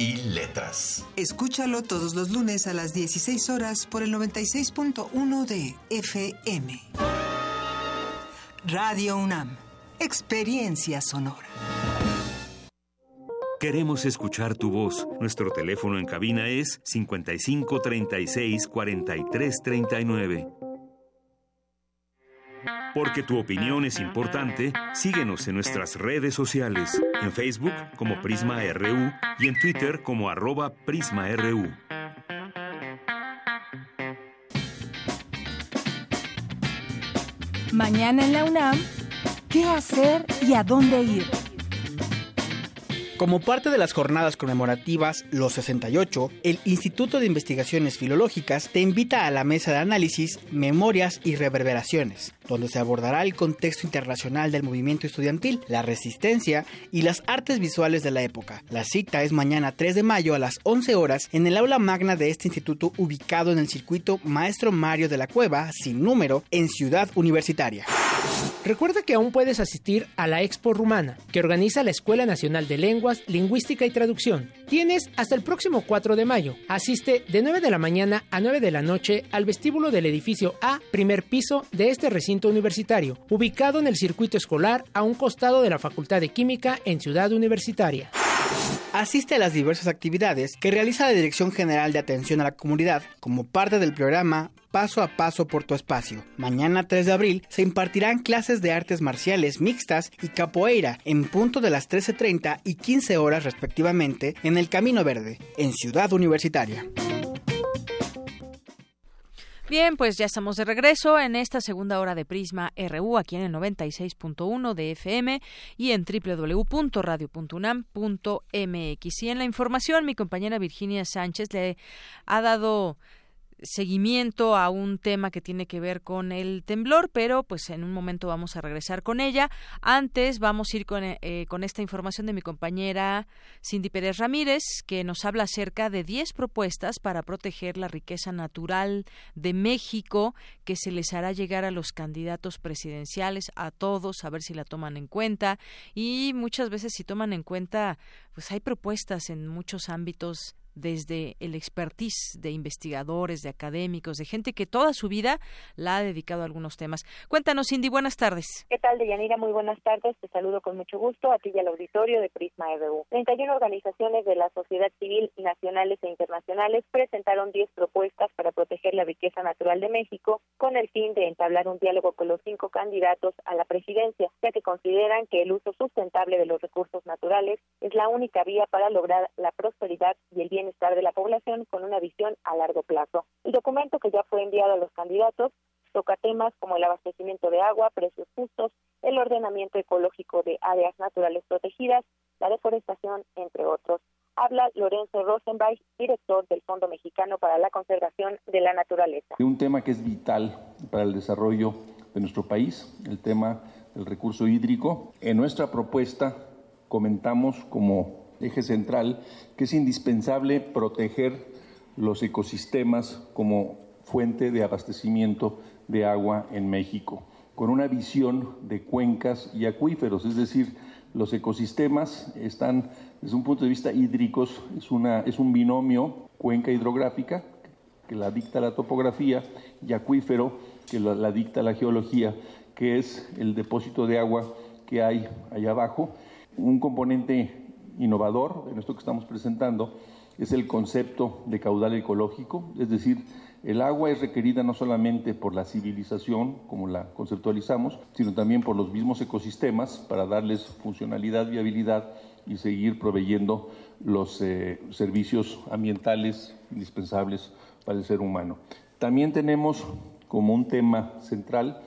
y Letras.
Escúchalo todos los lunes a las 16 horas por el 96.1 de FM. Radio UNAM, experiencia sonora.
Queremos escuchar tu voz. Nuestro teléfono en cabina es 55 36 43 39. Porque tu opinión es importante, síguenos en nuestras redes sociales, en Facebook como Prisma RU y en Twitter como arroba PrismaRU.
Mañana en la UNAM, ¿qué hacer y a dónde ir?
Como parte de las jornadas conmemorativas Los 68, el Instituto de Investigaciones Filológicas te invita a la mesa de análisis Memorias y Reverberaciones, donde se abordará el contexto internacional del movimiento estudiantil, la resistencia y las artes visuales de la época. La cita es mañana 3 de mayo a las 11 horas en el aula magna de este instituto ubicado en el circuito Maestro Mario de la Cueva, sin número, en Ciudad Universitaria.
Recuerda que aún puedes asistir a la Expo Rumana, que organiza la Escuela Nacional de Lenguas, Lingüística y Traducción. Tienes hasta el próximo 4 de mayo. Asiste de 9 de la mañana a 9 de la noche al vestíbulo del edificio A, primer piso de este recinto universitario, ubicado en el circuito escolar a un costado de la Facultad de Química en Ciudad Universitaria.
Asiste a las diversas actividades que realiza la Dirección General de Atención a la Comunidad como parte del programa Paso a Paso por tu Espacio. Mañana 3 de abril se impartirán clases de artes marciales mixtas y capoeira en punto de las 13.30 y 15 horas respectivamente en el Camino Verde, en Ciudad Universitaria.
Bien, pues ya estamos de regreso en esta segunda hora de Prisma RU aquí en el 96.1 de FM y en www.radio.unam.mx. Y en la información, mi compañera Virginia Sánchez le ha dado seguimiento a un tema que tiene que ver con el temblor, pero pues en un momento vamos a regresar con ella. Antes vamos a ir con, eh, con esta información de mi compañera Cindy Pérez Ramírez, que nos habla acerca de 10 propuestas para proteger la riqueza natural de México que se les hará llegar a los candidatos presidenciales, a todos, a ver si la toman en cuenta. Y muchas veces si toman en cuenta, pues hay propuestas en muchos ámbitos desde el expertise de investigadores, de académicos, de gente que toda su vida la ha dedicado a algunos temas. Cuéntanos, Cindy, buenas tardes.
¿Qué tal, Deyanira? Muy buenas tardes. Te saludo con mucho gusto a ti y al auditorio de Prisma RU. 31 organizaciones de la sociedad civil nacionales e internacionales presentaron 10 propuestas para proteger la riqueza natural de México con el fin de entablar un diálogo con los cinco candidatos a la presidencia, ya que consideran que el uso sustentable de los recursos naturales es la única vía para lograr la prosperidad y el bien bienestar de la población con una visión a largo plazo. El documento que ya fue enviado a los candidatos toca temas como el abastecimiento de agua, precios justos, el ordenamiento ecológico de áreas naturales protegidas, la deforestación, entre otros. Habla Lorenzo Rosenbach, director del Fondo Mexicano para la Conservación de la Naturaleza.
Un tema que es vital para el desarrollo de nuestro país, el tema del recurso hídrico. En nuestra propuesta comentamos como eje central que es indispensable proteger los ecosistemas como fuente de abastecimiento de agua en México, con una visión de cuencas y acuíferos, es decir, los ecosistemas están desde un punto de vista hídricos, es, una, es un binomio cuenca hidrográfica que la dicta la topografía y acuífero que la, la dicta la geología, que es el depósito de agua que hay allá abajo. Un componente innovador en esto que estamos presentando es el concepto de caudal ecológico, es decir, el agua es requerida no solamente por la civilización, como la conceptualizamos, sino también por los mismos ecosistemas para darles funcionalidad, viabilidad y seguir proveyendo los eh, servicios ambientales indispensables para el ser humano. También tenemos como un tema central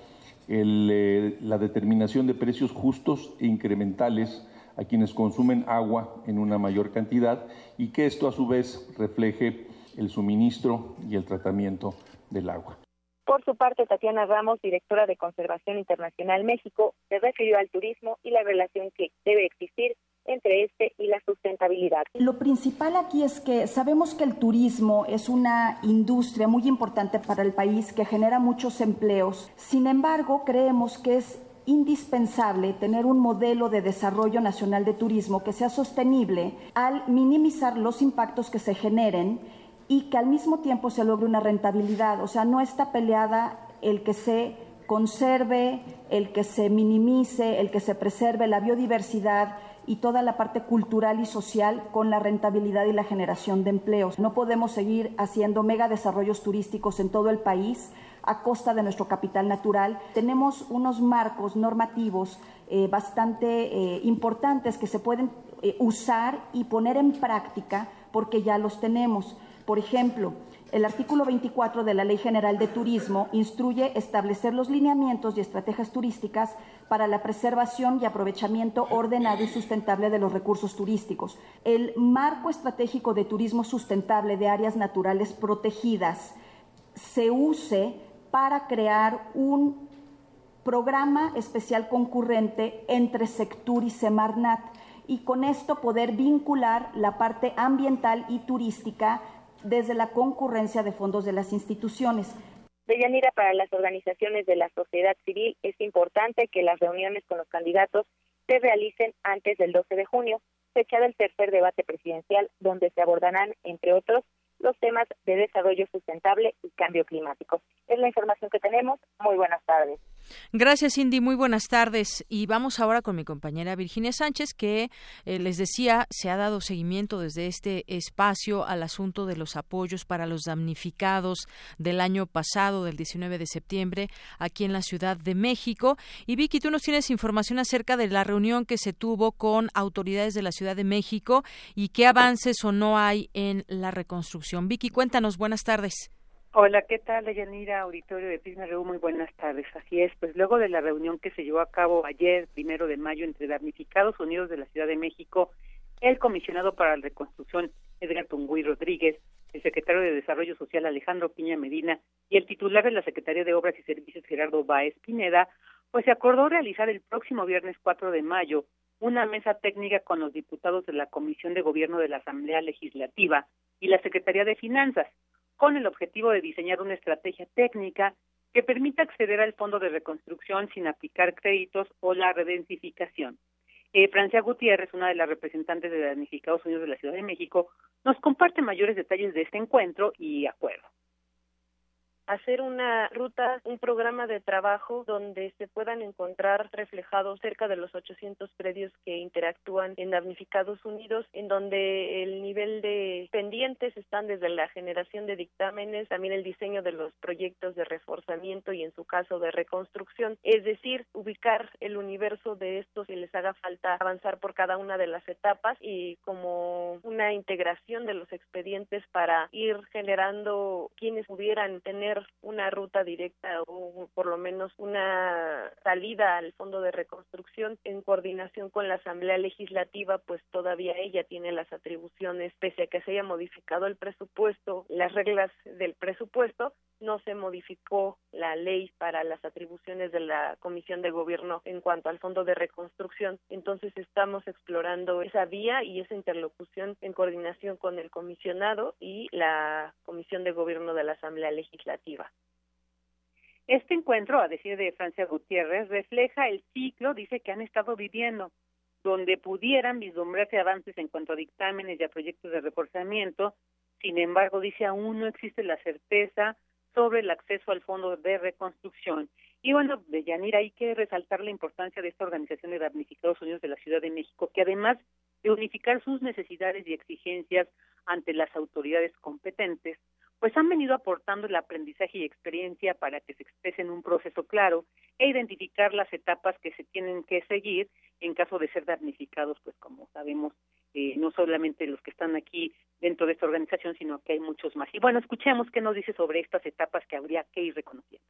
eh, la determinación de precios justos e incrementales a quienes consumen agua en una mayor cantidad y que esto a su vez refleje el suministro y el tratamiento del agua.
Por su parte, Tatiana Ramos, directora de Conservación Internacional México, se refirió al turismo y la relación que debe existir entre este y la sustentabilidad.
Lo principal aquí es que sabemos que el turismo es una industria muy importante para el país que genera muchos empleos. Sin embargo, creemos que es indispensable tener un modelo de desarrollo nacional de turismo que sea sostenible al minimizar los impactos que se generen y que al mismo tiempo se logre una rentabilidad. O sea, no está peleada el que se conserve, el que se minimice, el que se preserve la biodiversidad y toda la parte cultural y social con la rentabilidad y la generación de empleos. No podemos seguir haciendo mega desarrollos turísticos en todo el país a costa de nuestro capital natural. Tenemos unos marcos normativos eh, bastante eh, importantes que se pueden eh, usar y poner en práctica porque ya los tenemos. Por ejemplo, el artículo 24 de la Ley General de Turismo instruye establecer los lineamientos y estrategias turísticas para la preservación y aprovechamiento ordenado y sustentable de los recursos turísticos. El marco estratégico de turismo sustentable de áreas naturales protegidas se use para crear un programa especial concurrente entre Sectur y Semarnat y con esto poder vincular la parte ambiental y turística desde la concurrencia de fondos de las instituciones.
Deyanira, para las organizaciones de la sociedad civil es importante que las reuniones con los candidatos se realicen antes del 12 de junio, fecha del tercer debate presidencial, donde se abordarán, entre otros, los temas de desarrollo sustentable y cambio climático. Es la información que tenemos. Muy buenas tardes.
Gracias, Cindy. Muy buenas tardes. Y vamos ahora con mi compañera Virginia Sánchez, que eh, les decía, se ha dado seguimiento desde este espacio al asunto de los apoyos para los damnificados del año pasado, del 19 de septiembre, aquí en la Ciudad de México. Y Vicky, tú nos tienes información acerca de la reunión que se tuvo con autoridades de la Ciudad de México y qué avances o no hay en la reconstrucción. Vicky, cuéntanos. Buenas tardes.
Hola, ¿qué tal, Deyanira? Auditorio de Prisma Reú, muy buenas tardes. Así es, pues luego de la reunión que se llevó a cabo ayer, primero de mayo, entre damnificados unidos de la Ciudad de México, el comisionado para la reconstrucción, Edgar Tungui Rodríguez, el secretario de Desarrollo Social, Alejandro Piña Medina, y el titular de la Secretaría de Obras y Servicios, Gerardo Báez Pineda, pues se acordó realizar el próximo viernes 4 de mayo una mesa técnica con los diputados de la Comisión de Gobierno de la Asamblea Legislativa y la Secretaría de Finanzas con el objetivo de diseñar una estrategia técnica que permita acceder al Fondo de Reconstrucción sin aplicar créditos o la redensificación. Eh, Francia Gutiérrez, una de las representantes de Damnificados Unidos de la Ciudad de México, nos comparte mayores detalles de este encuentro y acuerdo
hacer una ruta, un programa de trabajo donde se puedan encontrar reflejados cerca de los 800 predios que interactúan en Damnificados Unidos, en donde el nivel de pendientes están desde la generación de dictámenes, también el diseño de los proyectos de reforzamiento y en su caso de reconstrucción, es decir, ubicar el universo de estos si les haga falta avanzar por cada una de las etapas y como una integración de los expedientes para ir generando quienes pudieran tener una ruta directa o por lo menos una salida al fondo de reconstrucción en coordinación con la Asamblea Legislativa, pues todavía ella tiene las atribuciones, pese a que se haya modificado el presupuesto, las reglas del presupuesto, no se modificó la ley para las atribuciones de la Comisión de Gobierno en cuanto al Fondo de Reconstrucción. Entonces estamos explorando esa vía y esa interlocución en coordinación con el comisionado y la Comisión de Gobierno de la Asamblea Legislativa.
Este encuentro, a decir de Francia Gutiérrez, refleja el ciclo, dice, que han estado viviendo, donde pudieran vislumbrarse avances en cuanto a dictámenes y a proyectos de reforzamiento. Sin embargo, dice, aún no existe la certeza sobre el acceso al fondo de reconstrucción. Y bueno, de Yanira, hay que resaltar la importancia de esta organización de damnificados unidos de la Ciudad de México, que además de unificar sus necesidades y exigencias ante las autoridades competentes, pues han venido aportando el aprendizaje y experiencia para que se expresen un proceso claro e identificar las etapas que se tienen que seguir en caso de ser damnificados, pues como sabemos, eh, no solamente los que están aquí dentro de esta organización, sino que hay muchos más. Y bueno, escuchemos qué nos dice sobre estas etapas que habría que ir reconociendo.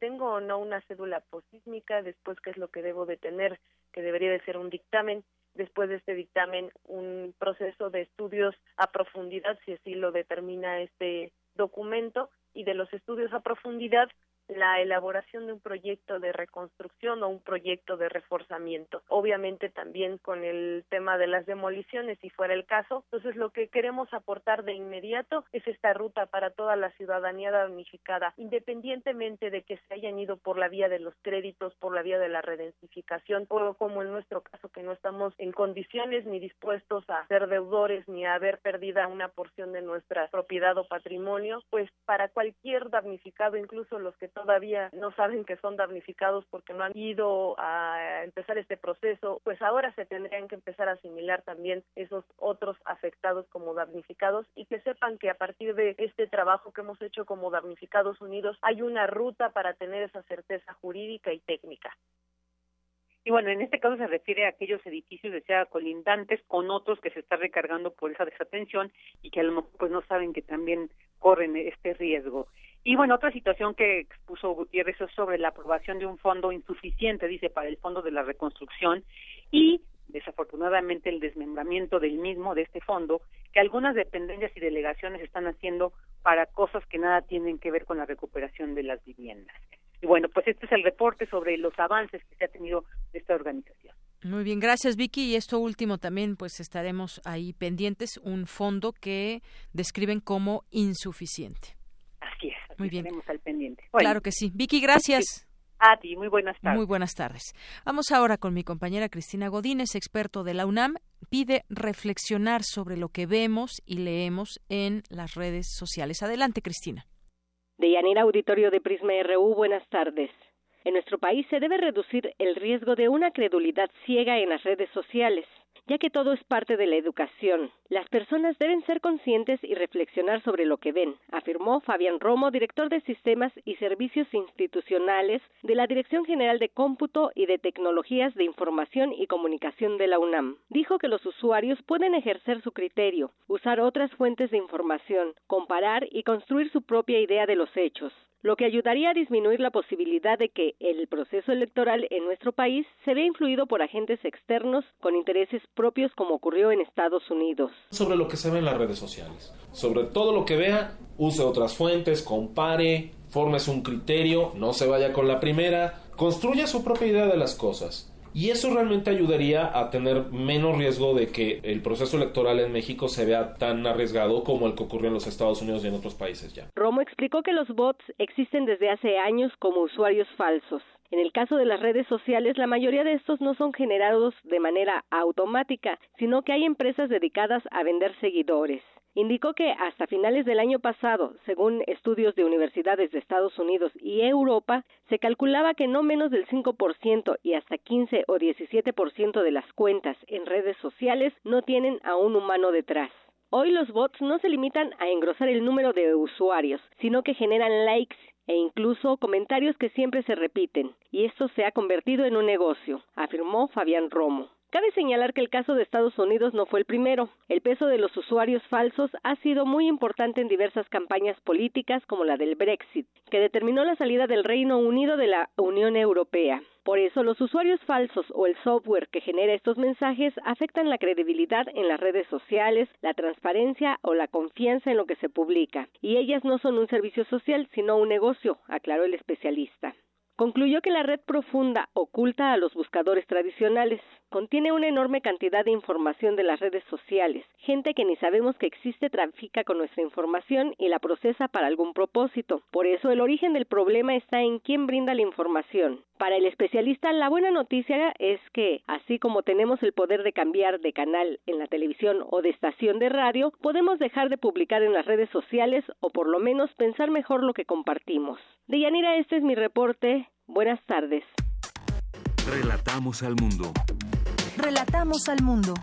¿Tengo o no una cédula posísmica? Después, ¿qué es lo que debo de tener? Que debería de ser un dictamen. Después de este dictamen, un proceso de estudios a profundidad, si así lo determina este documento. Y de los estudios a profundidad, la elaboración de un proyecto de reconstrucción o un proyecto de reforzamiento. Obviamente también con el tema de las demoliciones, si fuera el caso. Entonces, lo que queremos aportar de inmediato es esta ruta para toda la ciudadanía damnificada, independientemente de que se hayan ido por la vía de los créditos, por la vía de la redensificación, o como en nuestro caso que no estamos en condiciones ni dispuestos a ser deudores ni a haber perdida una porción de nuestra propiedad o patrimonio, pues para cualquier damnificado, incluso los que todavía no saben que son damnificados porque no han ido a empezar este proceso, pues ahora se tendrían que empezar a asimilar también esos otros afectados como damnificados y que sepan que a partir de este trabajo que hemos hecho como damnificados unidos hay una ruta para tener esa certeza jurídica y técnica.
Y bueno, en este caso se refiere a aquellos edificios, decía, colindantes con otros que se está recargando por esa desatención y que a lo mejor pues no saben que también corren este riesgo. Y bueno, otra situación que expuso Gutiérrez es sobre la aprobación de un fondo insuficiente, dice, para el Fondo de la Reconstrucción y desafortunadamente el desmembramiento del mismo, de este fondo, que algunas dependencias y delegaciones están haciendo para cosas que nada tienen que ver con la recuperación de las viviendas. Y bueno, pues este es el reporte sobre los avances que se ha tenido de esta organización.
Muy bien, gracias Vicky. Y esto último también, pues estaremos ahí pendientes, un fondo que describen como insuficiente.
Muy bien. Estaremos al pendiente.
claro que sí. Vicky, gracias.
A ti, muy buenas tardes.
Muy buenas tardes. Vamos ahora con mi compañera Cristina Godínez, experto de la UNAM. Pide reflexionar sobre lo que vemos y leemos en las redes sociales. Adelante, Cristina.
De Yanira Auditorio de Prisma RU, buenas tardes. En nuestro país se debe reducir el riesgo de una credulidad ciega en las redes sociales, ya que todo es parte de la educación. Las personas deben ser conscientes y reflexionar sobre lo que ven, afirmó Fabián Romo, director de Sistemas y Servicios Institucionales de la Dirección General de Cómputo y de Tecnologías de Información y Comunicación de la UNAM. Dijo que los usuarios pueden ejercer su criterio, usar otras fuentes de información, comparar y construir su propia idea de los hechos lo que ayudaría a disminuir la posibilidad de que el proceso electoral en nuestro país se vea influido por agentes externos con intereses propios como ocurrió en Estados Unidos.
Sobre lo que se ve en las redes sociales. Sobre todo lo que vea, use otras fuentes, compare, formes un criterio, no se vaya con la primera, construya su propia idea de las cosas. Y eso realmente ayudaría a tener menos riesgo de que el proceso electoral en México se vea tan arriesgado como el que ocurrió en los Estados Unidos y en otros países ya.
Romo explicó que los bots existen desde hace años como usuarios falsos. En el caso de las redes sociales, la mayoría de estos no son generados de manera automática, sino que hay empresas dedicadas a vender seguidores indicó que hasta finales del año pasado, según estudios de universidades de Estados Unidos y Europa, se calculaba que no menos del 5% y hasta 15 o 17% de las cuentas en redes sociales no tienen a un humano detrás. Hoy los bots no se limitan a engrosar el número de usuarios, sino que generan likes e incluso comentarios que siempre se repiten, y esto se ha convertido en un negocio, afirmó Fabián Romo. Cabe señalar que el caso de Estados Unidos no fue el primero. El peso de los usuarios falsos ha sido muy importante en diversas campañas políticas como la del Brexit, que determinó la salida del Reino Unido de la Unión Europea. Por eso, los usuarios falsos o el software que genera estos mensajes afectan la credibilidad en las redes sociales, la transparencia o la confianza en lo que se publica. Y ellas no son un servicio social, sino un negocio, aclaró el especialista. Concluyó que la red profunda oculta a los buscadores tradicionales. Contiene una enorme cantidad de información de las redes sociales. Gente que ni sabemos que existe trafica con nuestra información y la procesa para algún propósito. Por eso el origen del problema está en quién brinda la información. Para el especialista, la buena noticia es que, así como tenemos el poder de cambiar de canal en la televisión o de estación de radio, podemos dejar de publicar en las redes sociales o por lo menos pensar mejor lo que compartimos. Deyanira, este es mi reporte. Buenas tardes.
Relatamos al mundo.
Relatamos al mundo.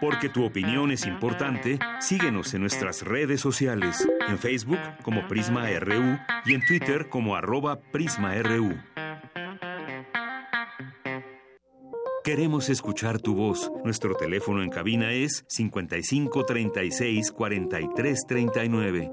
Porque tu opinión es importante, síguenos en nuestras redes sociales, en Facebook como Prisma RU y en Twitter como arroba PrismaRU. Queremos escuchar tu voz. Nuestro teléfono en cabina es 55 36 43 39.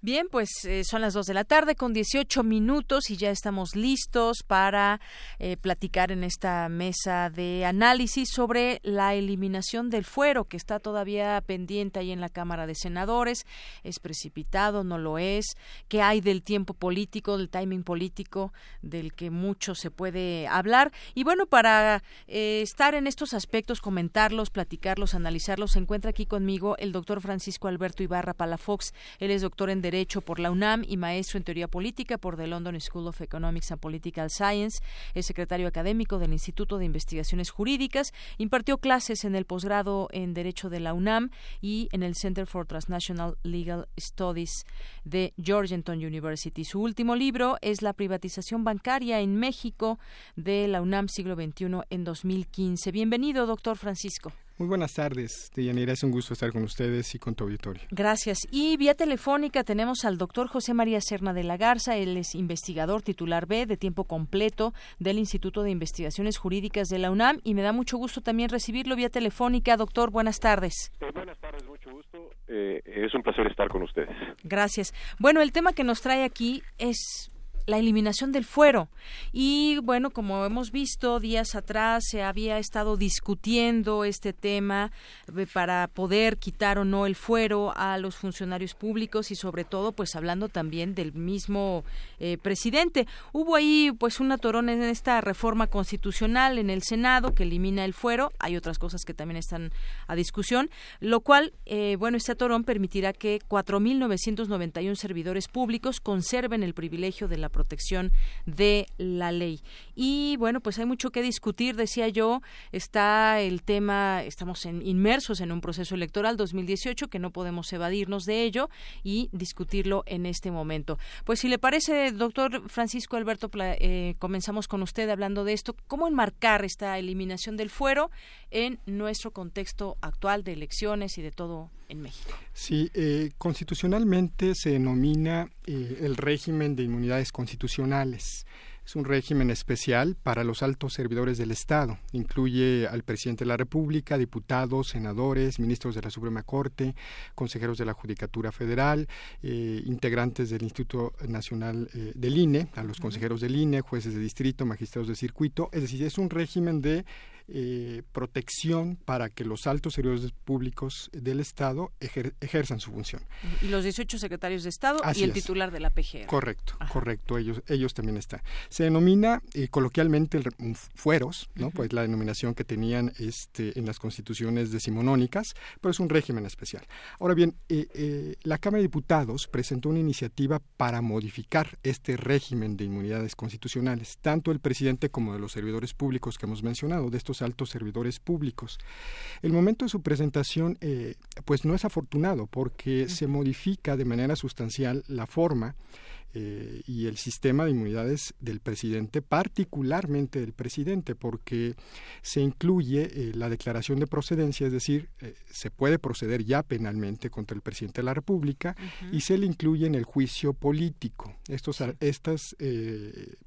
Bien, pues eh, son las 2 de la tarde con 18 minutos y ya estamos listos para eh, platicar en esta mesa de análisis sobre la eliminación del fuero que está todavía pendiente ahí en la Cámara de Senadores. ¿Es precipitado? ¿No lo es? ¿Qué hay del tiempo político, del timing político del que mucho se puede hablar? Y bueno, para eh, estar en estos aspectos, comentarlos, platicarlos, analizarlos, se encuentra aquí conmigo el doctor Francisco Alberto Ibarra Palafox. Él es doctor en Derecho por la UNAM y maestro en Teoría Política por the London School of Economics and Political Science. Es secretario académico del Instituto de Investigaciones Jurídicas. Impartió clases en el posgrado en Derecho de la UNAM y en el Center for Transnational Legal Studies de Georgetown University. Su último libro es La privatización bancaria en México de la UNAM siglo XXI en 2015. Bienvenido, doctor Francisco.
Muy buenas tardes, Deyanira. Es un gusto estar con ustedes y con tu auditorio.
Gracias. Y vía telefónica tenemos al doctor José María Serna de la Garza. Él es investigador titular B de tiempo completo del Instituto de Investigaciones Jurídicas de la UNAM y me da mucho gusto también recibirlo vía telefónica. Doctor, buenas tardes.
Eh, buenas tardes, mucho gusto. Eh, es un placer estar con ustedes.
Gracias. Bueno, el tema que nos trae aquí es la eliminación del fuero. Y bueno, como hemos visto días atrás, se había estado discutiendo este tema eh, para poder quitar o no el fuero a los funcionarios públicos y sobre todo, pues hablando también del mismo eh, presidente. Hubo ahí pues un atorón en esta reforma constitucional en el Senado que elimina el fuero. Hay otras cosas que también están a discusión, lo cual, eh, bueno, este atorón permitirá que 4.991 servidores públicos conserven el privilegio de la protección de la ley. Y bueno, pues hay mucho que discutir, decía yo, está el tema, estamos en, inmersos en un proceso electoral 2018 que no podemos evadirnos de ello y discutirlo en este momento. Pues si le parece, doctor Francisco Alberto, eh, comenzamos con usted hablando de esto, ¿cómo enmarcar esta eliminación del fuero en nuestro contexto actual de elecciones y de todo en México?
Sí, eh, constitucionalmente se denomina eh, el régimen de inmunidades constitucionales. Es un régimen especial para los altos servidores del Estado. Incluye al presidente de la República, diputados, senadores, ministros de la Suprema Corte, consejeros de la Judicatura Federal, eh, integrantes del Instituto Nacional eh, del INE, a los consejeros del INE, jueces de distrito, magistrados de circuito. Es decir, es un régimen de eh, protección para que los altos servidores públicos del Estado ejerzan su función.
Y los 18 secretarios de Estado y el titular de la PGR.
Correcto, correcto, ellos, ellos también están. Se denomina eh, coloquialmente fueros, ¿no? Pues la denominación que tenían este, en las constituciones decimonónicas, pero es un régimen especial. Ahora bien, eh, la Cámara de Diputados presentó una iniciativa para modificar este régimen de inmunidades constitucionales, tanto el presidente como de los servidores públicos que hemos mencionado, de estos altos servidores públicos. El momento de su presentación, eh, pues no es afortunado porque se modifica de manera sustancial la forma eh, y el sistema de inmunidades del presidente, particularmente del presidente, porque se incluye eh, la declaración de procedencia, es decir, se puede proceder ya penalmente contra el presidente de la República y se le incluye en el juicio político. Estos, estas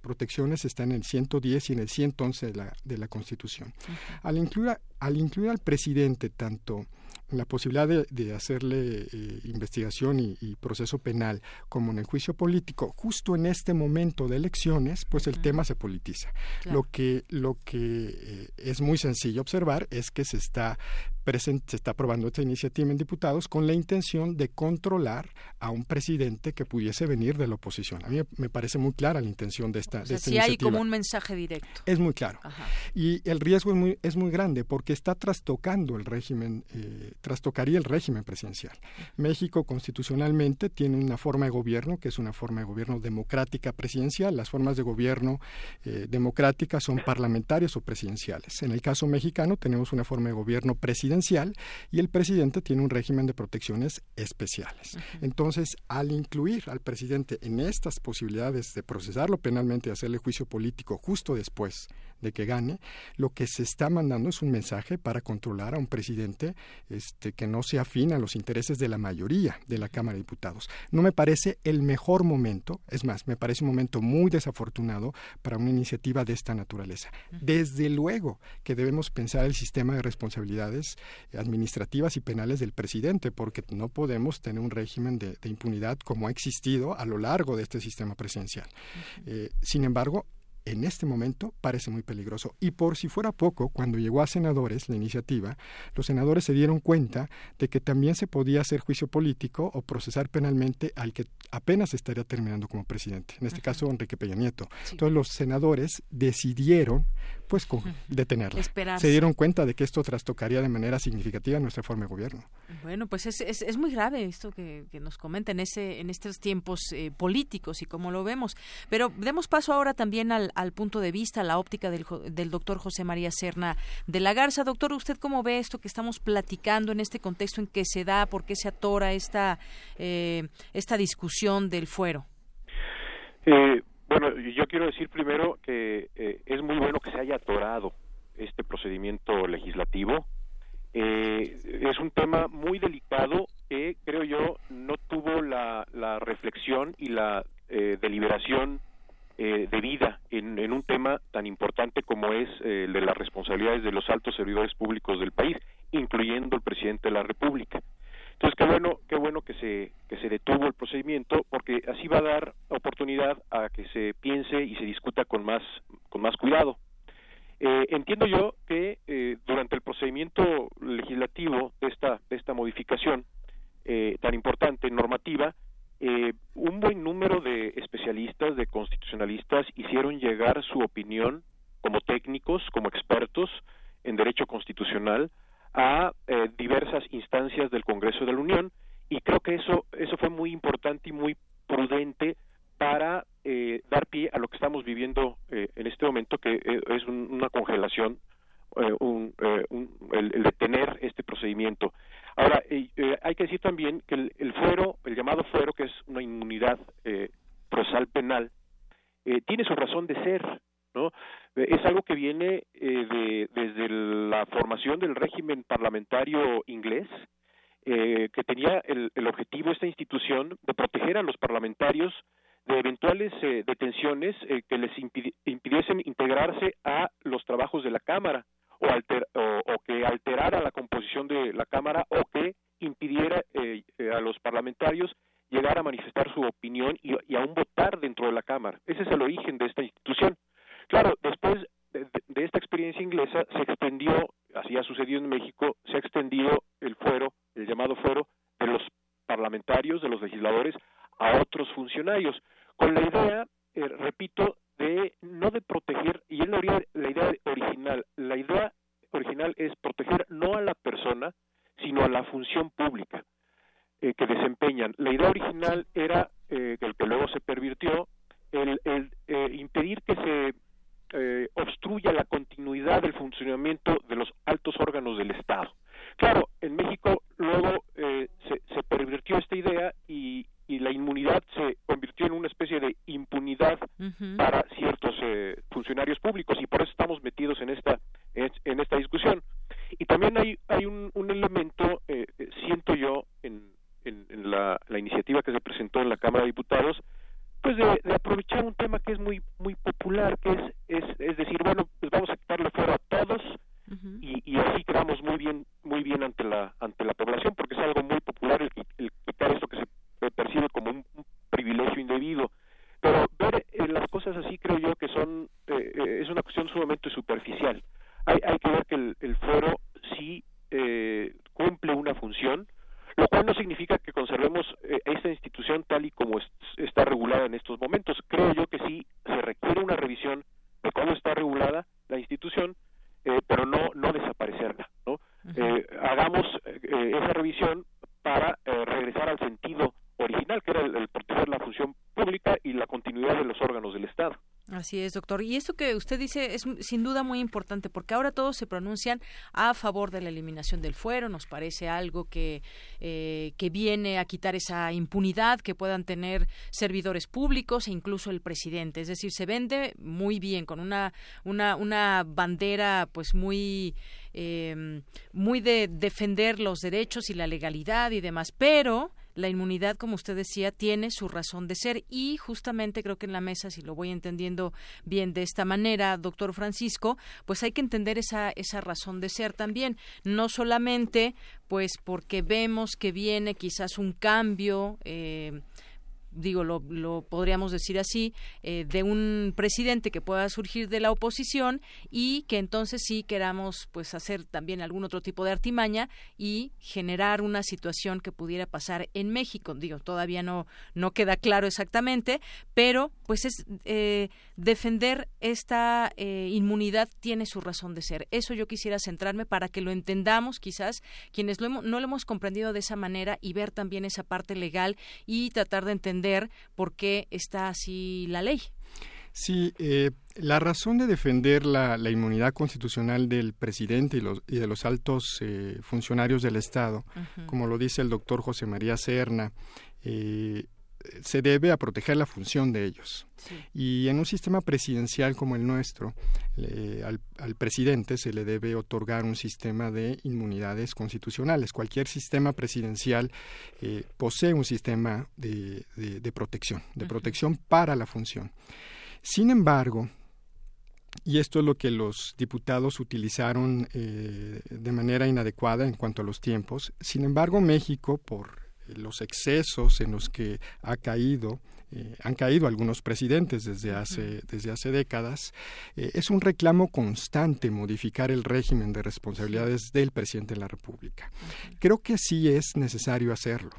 protecciones están en el 110 y en el 111 de la, de la Constitución. Al incluir, al incluir al presidente tanto la posibilidad de, hacerle eh, investigación y, proceso penal como en el juicio político, justo en este momento de elecciones, pues el tema se politiza. Lo que, lo que eh, es muy sencillo observar es que se está se está aprobando esta iniciativa en diputados con la intención de controlar a un presidente que pudiese venir de la oposición. A mí me parece muy clara la intención de esta, de
si hay como un mensaje directo.
Es muy claro. Y el riesgo es muy, es muy grande porque está trastocando el régimen, eh, trastocaría el régimen presidencial. México constitucionalmente tiene una forma de gobierno que es una forma de gobierno democrática presidencial. Las formas de gobierno eh, democráticas son parlamentarias o presidenciales. En el caso mexicano tenemos una forma de gobierno presidencial y el presidente tiene un régimen de protecciones especiales. Entonces, al incluir al presidente en estas posibilidades de procesarlo penalmente y hacerle juicio político justo después de que gane, lo que se está mandando es un mensaje para controlar a un presidente este, que no se afina a los intereses de la mayoría de la Cámara de Diputados. No me parece el mejor momento, es más, me parece un momento muy desafortunado para una iniciativa de esta naturaleza. Desde luego que debemos pensar el sistema de responsabilidades administrativas y penales del presidente, porque no podemos tener un régimen de, impunidad como ha existido a lo largo de este sistema presidencial. Eh, sin embargo, en este momento parece muy peligroso. Y por si fuera poco, cuando llegó a senadores la iniciativa, los senadores se dieron cuenta de que también se podía hacer juicio político o procesar penalmente al que apenas estaría terminando como presidente, en este caso Enrique Peña Nieto. Entonces los senadores decidieron pues detenerla. Se dieron cuenta de que esto trastocaría de manera significativa nuestra forma de gobierno.
Bueno, pues es, es, muy grave esto que, nos comenta en, ese, en estos tiempos eh, políticos y como lo vemos. Pero demos paso ahora también al, al punto de vista, la óptica del, del doctor José María Serna de la Garza. Doctor, ¿usted cómo ve esto que estamos platicando en este contexto en que se da, por qué se atora esta, eh, esta discusión del fuero?
Eh, bueno, yo quiero decir primero que eh, es muy bueno que se haya atorado este procedimiento legislativo. Eh, es un tema muy delicado que creo yo no tuvo la, reflexión y la eh, deliberación debida en, en, un tema tan importante como es el de las responsabilidades de los altos servidores públicos del país, incluyendo el presidente de la República. Entonces, qué bueno, qué bueno que se, que se detuvo el procedimiento, porque así va a dar oportunidad a que se piense y se discuta con más, con más cuidado. Eh, entiendo yo que eh, durante el procedimiento legislativo de esta, de esta modificación eh, tan importante, normativa, un buen número de especialistas, de constitucionalistas, hicieron llegar su opinión como técnicos, como expertos en derecho constitucional, a eh, diversas instancias del Congreso de la Unión y creo que eso eso fue muy importante y muy prudente para eh, dar pie a lo que estamos viviendo eh, en este momento que es una congelación un, el, detener este procedimiento. Ahora hay que decir también que el, el, fuero el llamado fuero que es una inmunidad procesal penal tiene su razón de ser ¿no? Es algo que viene eh, de, desde la formación del régimen parlamentario inglés, eh, que tenía el, el, objetivo, esta institución, de proteger a los parlamentarios de eventuales eh, detenciones que les impidiesen integrarse a los trabajos de la Cámara o, alter, o, que alterara la composición de la Cámara o que impidiera a los parlamentarios llegar a manifestar su opinión y, y aún votar dentro de la Cámara. Ese es el origen de esta institución. Claro, después de, esta experiencia inglesa se extendió, así ha sucedido en México, se ha extendido el fuero, el llamado fuero, de los parlamentarios, de los legisladores, a otros funcionarios, con la idea, eh, repito, de no de proteger, y es la, idea original, la idea original es proteger no a la persona, sino a la función pública eh, que desempeñan. La idea original era, eh, el que luego se pervirtió, el, el impedir que se eh, obstruya la continuidad del funcionamiento de los altos órganos del Estado. Claro, en México luego eh, se, pervirtió esta idea y, la inmunidad se convirtió en una especie de impunidad para ciertos eh, funcionarios públicos y por eso estamos metidos en esta en, esta discusión. Y también hay hay un, elemento, eh, siento yo, en, en, la, la iniciativa que se presentó en la Cámara de Diputados, pues de, aprovechar un tema que es muy muy popular que es es, es decir bueno pues vamos a quitarle fuera a todos y, y, así quedamos muy bien muy bien ante la ante la población porque es algo muy popular el, el quitar esto que se percibe como un, privilegio indebido. Pero ver eh, las cosas así creo yo que son eh, eh, es una cuestión sumamente superficial. Hay hay que ver que el, el foro sí cumple una función lo cual no significa que conservemos eh, esta institución tal y como está regulada en estos momentos. Creo yo que sí se requiere una revisión de cómo está regulada la institución, eh, pero no no desaparecerla. ¿no? Eh, hagamos esa revisión para regresar al sentido original, que era el, proteger la función pública y la continuidad de los órganos del Estado.
Así es, doctor. Y esto que usted dice es sin duda muy importante porque ahora todos se pronuncian a favor de la eliminación del fuero. Nos parece algo que, eh, que viene a quitar esa impunidad que puedan tener servidores públicos e incluso el presidente. Es decir, se vende muy bien con una, una, una bandera pues muy eh, muy de defender los derechos y la legalidad y demás, pero la inmunidad, como usted decía, tiene su razón de ser. Y justamente creo que en la mesa, si lo voy entendiendo bien de esta manera, doctor Francisco, pues hay que entender esa, esa razón de ser también, no solamente pues porque vemos que viene quizás un cambio eh, digo, lo, lo, podríamos decir así, eh, de un presidente que pueda surgir de la oposición y que entonces sí queramos pues hacer también algún otro tipo de artimaña y generar una situación que pudiera pasar en México. Digo, todavía no, no queda claro exactamente, pero pues es eh, defender esta eh, inmunidad tiene su razón de ser. Eso yo quisiera centrarme para que lo entendamos quizás quienes lo no lo hemos comprendido de esa manera y ver también esa parte legal y tratar de entender por qué está así la ley.
Sí, eh, la razón de defender la, inmunidad constitucional del presidente y, los, y de los altos eh, funcionarios del Estado, como lo dice el doctor José María Serna, eh, se debe a proteger la función de ellos. Y en un sistema presidencial como el nuestro, al, presidente se le debe otorgar un sistema de inmunidades constitucionales. Cualquier sistema presidencial eh, posee un sistema de, protección, de protección para la función. Sin embargo, y esto es lo que los diputados utilizaron eh, de manera inadecuada en cuanto a los tiempos. Sin embargo, México, por los excesos en los que ha caído eh, han caído algunos presidentes desde hace, desde hace décadas, eh, es un reclamo constante modificar el régimen de responsabilidades del presidente de la República. Creo que sí es necesario hacerlo.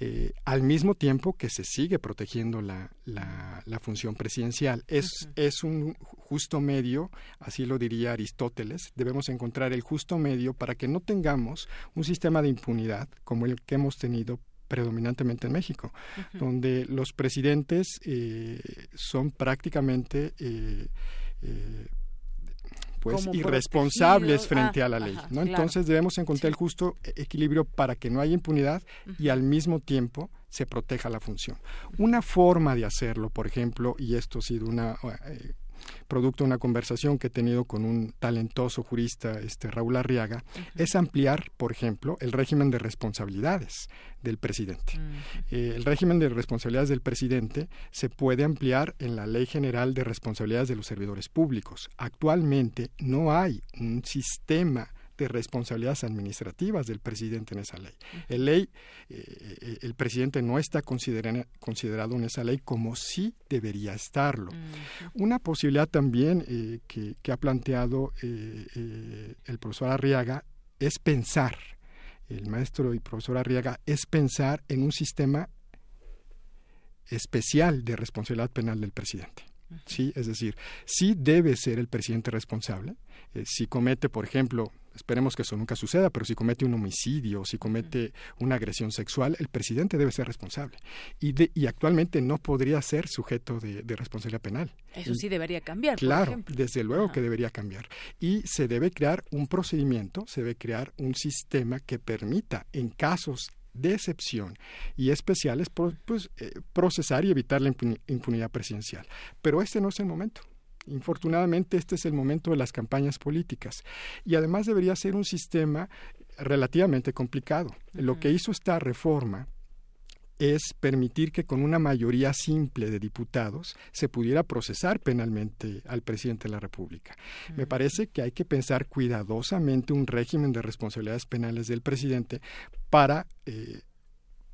Eh, al mismo tiempo que se sigue protegiendo la, la, función presidencial. Es, es un justo medio, así lo diría Aristóteles, debemos encontrar el justo medio para que no tengamos un sistema de impunidad como el que hemos tenido predominantemente en México, donde los presidentes eh, son prácticamente eh, pues irresponsables frente a la ley, ¿no? Entonces debemos encontrar el justo equilibrio para que no haya impunidad y al mismo tiempo se proteja la función. Una forma de hacerlo, por ejemplo, y esto ha sido una eh, producto de una conversación que he tenido con un talentoso jurista, este Raúl Arriaga, es ampliar, por ejemplo, el régimen de responsabilidades del presidente. Eh, el régimen de responsabilidades del presidente se puede ampliar en la Ley General de Responsabilidades de los Servidores Públicos. Actualmente no hay un sistema de responsabilidades administrativas del presidente en esa ley. El ley, eh, el presidente no está considerado en esa ley como sí debería estarlo. Una posibilidad también eh, que, ha planteado eh, el profesor Arriaga es pensar, el maestro y profesor Arriaga, es pensar en un sistema especial de responsabilidad penal del presidente. Sí, es decir, sí debe ser el presidente responsable. si comete, por ejemplo, Esperemos que eso nunca suceda, pero si comete un homicidio, si comete una agresión sexual, el presidente debe ser responsable. Y, y actualmente no podría ser sujeto de, responsabilidad penal.
Eso sí debería cambiar.
Claro, desde luego que debería cambiar. Y se debe crear un procedimiento, se debe crear un sistema que permita, en casos de excepción y especiales, pues, eh, procesar y evitar la impunidad presidencial. Pero este no es el momento. Infortunadamente, este es el momento de las campañas políticas y además debería ser un sistema relativamente complicado. Lo que hizo esta reforma es permitir que con una mayoría simple de diputados se pudiera procesar penalmente al presidente de la República. Me parece que hay que pensar cuidadosamente un régimen de responsabilidades penales del presidente para eh,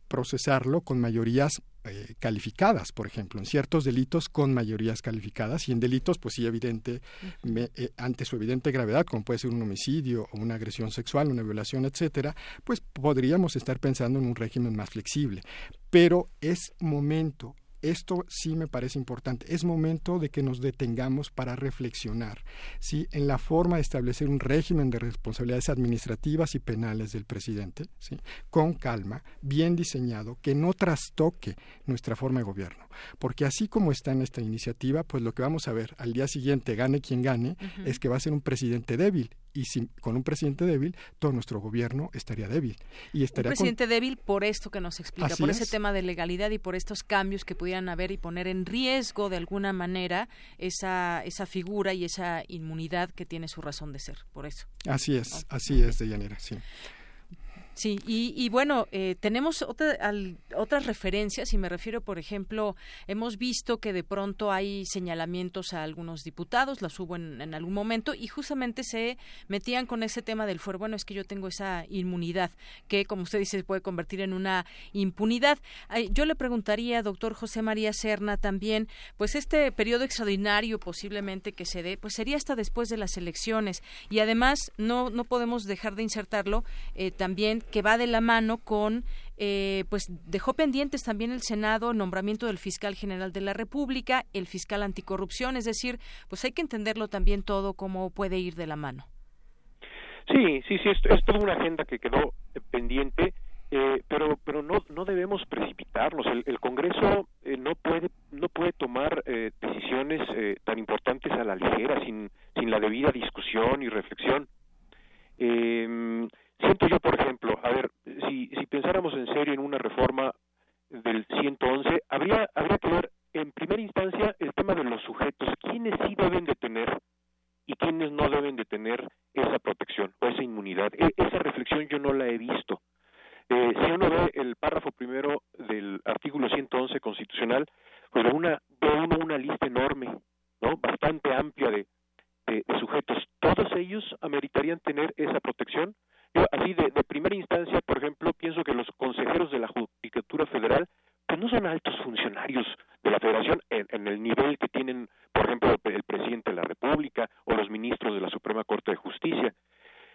procesarlo con mayorías eh, calificadas, por ejemplo, en ciertos delitos con mayorías calificadas y en delitos, pues sí, evidente, eh, ante su evidente gravedad, como puede ser un homicidio o una agresión sexual, una violación, etcétera, pues podríamos estar pensando en un régimen más flexible. Pero es momento esto sí me parece importante. Es momento de que nos detengamos para reflexionar ¿sí? en la forma de establecer un régimen de responsabilidades administrativas y penales del presidente, ¿sí? con calma, bien diseñado, que no trastoque nuestra forma de gobierno. Porque así como está en esta iniciativa, pues lo que vamos a ver al día siguiente, gane quien gane, es que va a ser un presidente débil y si, con un presidente débil, todo nuestro gobierno estaría débil. Y estaría
un presidente débil por esto que nos explica, por ese tema de legalidad y por estos cambios que pudieran haber y poner en riesgo de alguna manera esa, esa figura y esa inmunidad que tiene su razón de ser, por eso.
Así es, así es, de llanera, sí.
Sí, y, bueno, eh, tenemos otras referencias y me refiero, por ejemplo, hemos visto que de pronto hay señalamientos a algunos diputados, las hubo en, algún momento y justamente se metían con ese tema del fuero. Bueno, es que yo tengo esa inmunidad que, como usted dice, se puede convertir en una impunidad. Yo le preguntaría, doctor José María Serna, también, pues este periodo extraordinario posiblemente que se dé, pues sería hasta después de las elecciones y además no, no podemos dejar de insertarlo eh, también que va de la mano con eh, pues dejó pendientes también el Senado el nombramiento del fiscal general de la República, el fiscal anticorrupción, es decir, pues hay que entenderlo también todo cómo puede ir de la mano.
Sí, sí, sí, es, toda una agenda que quedó eh, pendiente, eh, pero pero no no debemos precipitarnos. El, Congreso no puede no puede tomar decisiones tan importantes a la ligera sin sin la debida discusión y reflexión. Eh, Siento yo, por ejemplo, a ver, si, si pensáramos en serio en una reforma del 111, habría, habría que ver en primera instancia el tema de los sujetos, quiénes sí deben de tener y quiénes no deben de tener esa protección o esa inmunidad. E, esa reflexión yo no la he visto. Eh, si uno ve el párrafo primero del artículo 111 constitucional, pues uno una lista enorme, ¿no? bastante amplia de, de sujetos. Todos ellos ameritarían tener esa protección yo, así de, primera instancia, por ejemplo, pienso que los consejeros de la Judicatura Federal pues no son altos funcionarios de la Federación en, en, el nivel que tienen, por ejemplo, el presidente de la República o los ministros de la Suprema Corte de Justicia.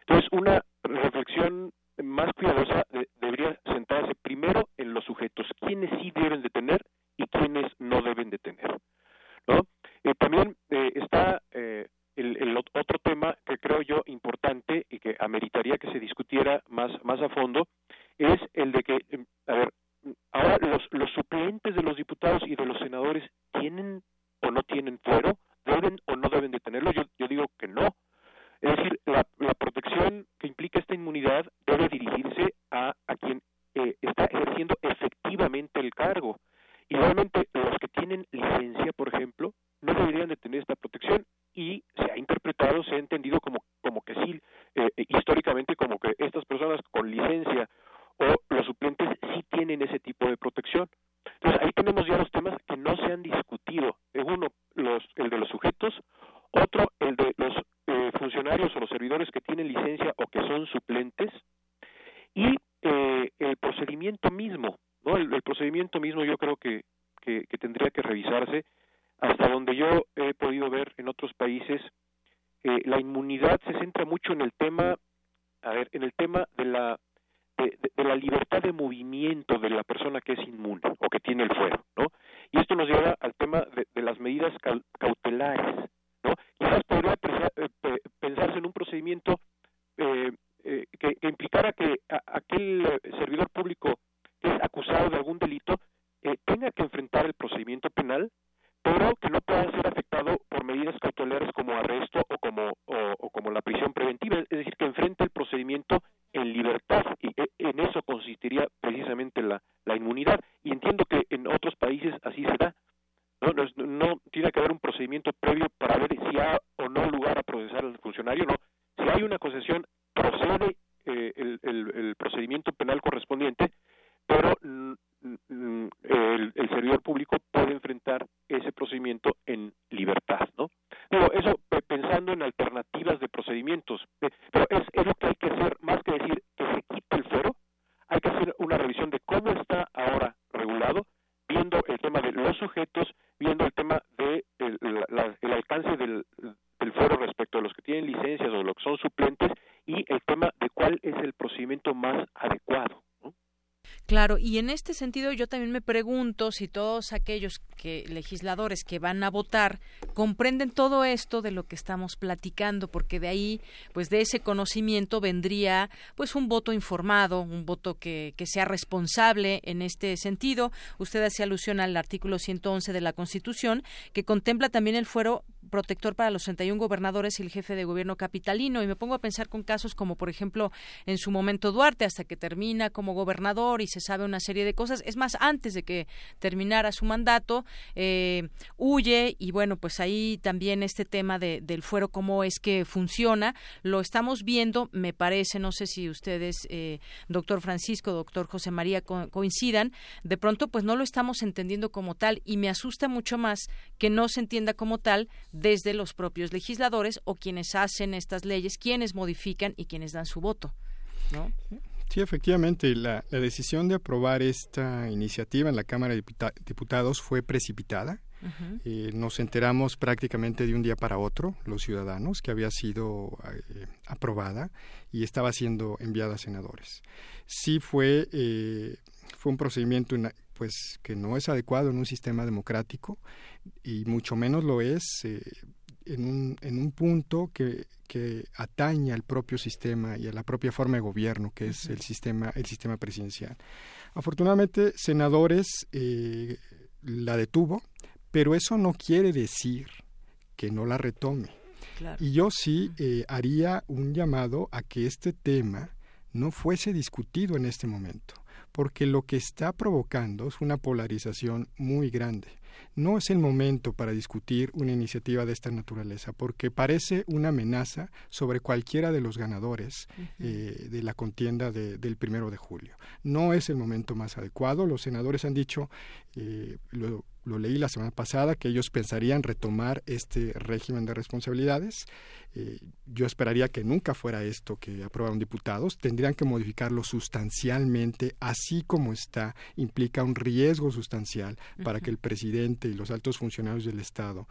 Entonces, una reflexión más cuidadosa debería centrarse primero en los sujetos, quiénes sí deben de tener y quiénes no deben de tener. ¿no? Eh, también eh, está eh, el, otro tema que creo yo importante y que ameritaría que se discutiera más, más a fondo es el de que,
Claro, y en este sentido yo también me pregunto si todos aquellos que legisladores que van a votar comprenden todo esto de lo que estamos platicando, porque de ahí, pues de ese conocimiento vendría pues un voto informado, un voto que, que sea responsable en este sentido. Usted hace alusión al artículo 111 de la Constitución, que contempla también el fuero protector para los 31 gobernadores y el jefe de gobierno capitalino. Y me pongo a pensar con casos como, por ejemplo, en su momento Duarte, hasta que termina como gobernador y se sabe una serie de cosas. Es más, antes de que terminara su mandato, eh, huye y bueno, pues ahí también este tema de, del fuero, cómo es que funciona, lo estamos viendo, me parece, no sé si ustedes, eh, doctor Francisco, doctor José María, coincidan, de pronto pues no lo estamos entendiendo como tal y me asusta mucho más que no se entienda como tal desde los propios legisladores o quienes hacen estas leyes, quienes modifican y quienes dan su voto. ¿no?
Sí, efectivamente, la, decisión de aprobar esta iniciativa en la Cámara de Diputados fue precipitada. Eh, nos enteramos prácticamente de un día para otro, los ciudadanos, que había sido eh, aprobada y estaba siendo enviada a senadores. Sí fue, eh, fue un procedimiento pues, que no es adecuado en un sistema democrático y mucho menos lo es eh, en, un, en un punto que, que atañe al propio sistema y a la propia forma de gobierno que es el sistema el sistema presidencial. Afortunadamente, senadores eh, la detuvo, pero eso no quiere decir que no la retome. Y yo sí eh, haría un llamado a que este tema no fuese discutido en este momento, porque lo que está provocando es una polarización muy grande no es el momento para discutir una iniciativa de esta naturaleza, porque parece una amenaza sobre cualquiera de los ganadores eh, de la contienda del primero de julio. No es el momento más adecuado. Los senadores han dicho, eh, lo, lo leí la semana pasada, que ellos pensarían retomar este régimen de responsabilidades. Eh, yo esperaría que nunca fuera esto que aprobaron diputados. Tendrían que modificarlo sustancialmente, así como está, implica un riesgo sustancial para que el presidente y los altos funcionarios del Estado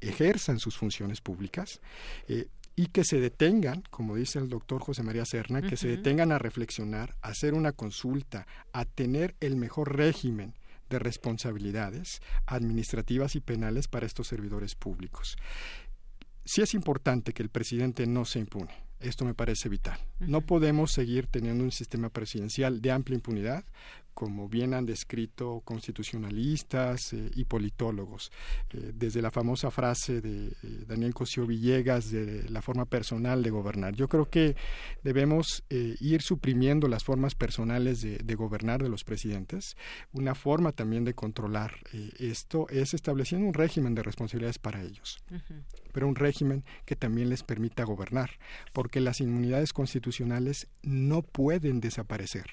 ejerzan sus funciones públicas. Eh, y que se detengan, como dice el doctor José María Serna, que se detengan a reflexionar, a hacer una consulta, a tener el mejor régimen de responsabilidades administrativas y penales para estos servidores públicos. Sí es importante que el presidente no se impune. Esto me parece vital. No podemos seguir teniendo un sistema presidencial de amplia impunidad como bien han descrito constitucionalistas eh, y politólogos, eh, desde la famosa frase de eh, Daniel Cosío Villegas de la forma personal de gobernar. Yo creo que debemos ir suprimiendo las formas personales de, gobernar de los presidentes. Una forma también de controlar esto es estableciendo un régimen de responsabilidades para ellos, pero un régimen que también les permita gobernar, porque las inmunidades constitucionales no pueden desaparecer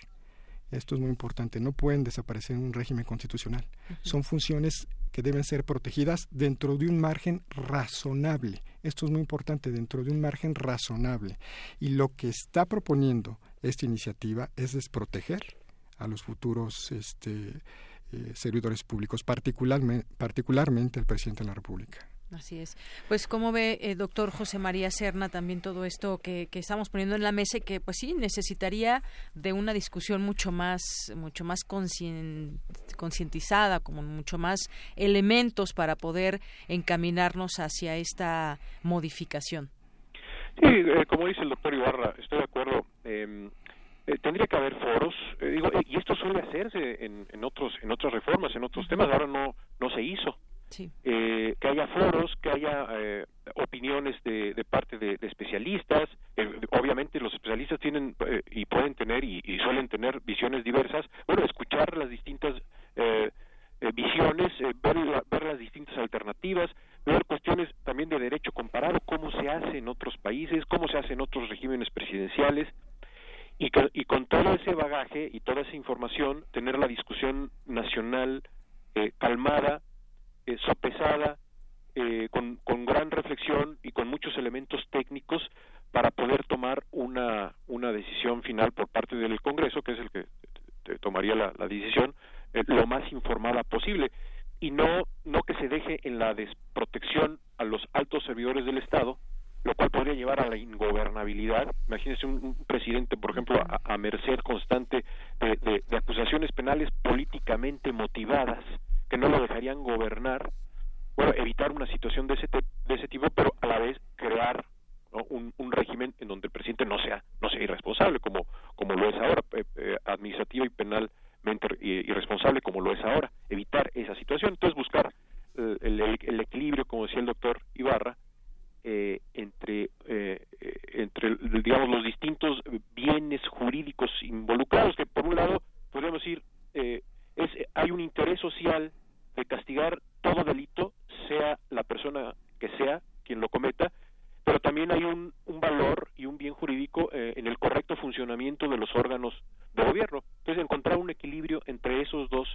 esto es muy importante, no pueden desaparecer en un régimen constitucional. Son funciones que deben ser protegidas dentro de un margen razonable. Esto es muy importante, dentro de un margen razonable. Y lo que está proponiendo esta iniciativa es desproteger a los futuros este, eh, servidores públicos, particularmente, particularmente al presidente de la República.
Así es. Pues como ve, eh, doctor José María Serna, también todo esto que, que, estamos poniendo en la mesa y que pues sí necesitaría de una discusión mucho más, mucho más concientizada, como mucho más elementos para poder encaminarnos hacia esta modificación.
Sí, eh, como dice el doctor Ibarra, estoy de acuerdo. Em, eh, tendría que haber foros, digo, y esto suele hacerse en, en otros, en otras reformas, en otros temas. Ahora no, no se hizo. Eh, que haya foros, que haya eh, opiniones de, parte de, especialistas. Eh, obviamente los especialistas tienen y pueden tener y, suelen tener visiones diversas. Bueno, escuchar las distintas visiones, ver, ver las distintas alternativas, ver cuestiones también de derecho comparado, cómo se hace en otros países, cómo se hace en otros regímenes presidenciales. Y, y con todo ese bagaje y toda esa información, tener la discusión nacional calmada, eh, sopesada, eh, con, con, gran reflexión y con muchos elementos técnicos para poder tomar una, una decisión final por parte del Congreso, que es el que tomaría la, decisión, eh, lo más informada posible y no, no que se deje en la desprotección a los altos servidores del Estado lo cual podría llevar a la ingobernabilidad. Imagínense un, presidente, por ejemplo, a, merced constante de, acusaciones penales políticamente motivadas que no lo dejarían gobernar. Bueno, evitar una situación de ese, de ese tipo, pero a la vez crear un, un, régimen en donde el presidente no sea no sea irresponsable como como lo es ahora eh, eh, administrativo y penalmente irresponsable como lo es ahora evitar esa situación entonces buscar eh, el, el, equilibrio como decía el doctor Ibarra entre entre digamos los distintos bienes jurídicos involucrados que por un lado podríamos decir es hay un interés social de castigar todo delito sea la persona que sea quien lo cometa pero también hay un, un valor y un bien jurídico eh, en el correcto funcionamiento de los órganos de gobierno. Entonces, encontrar un equilibrio entre esos dos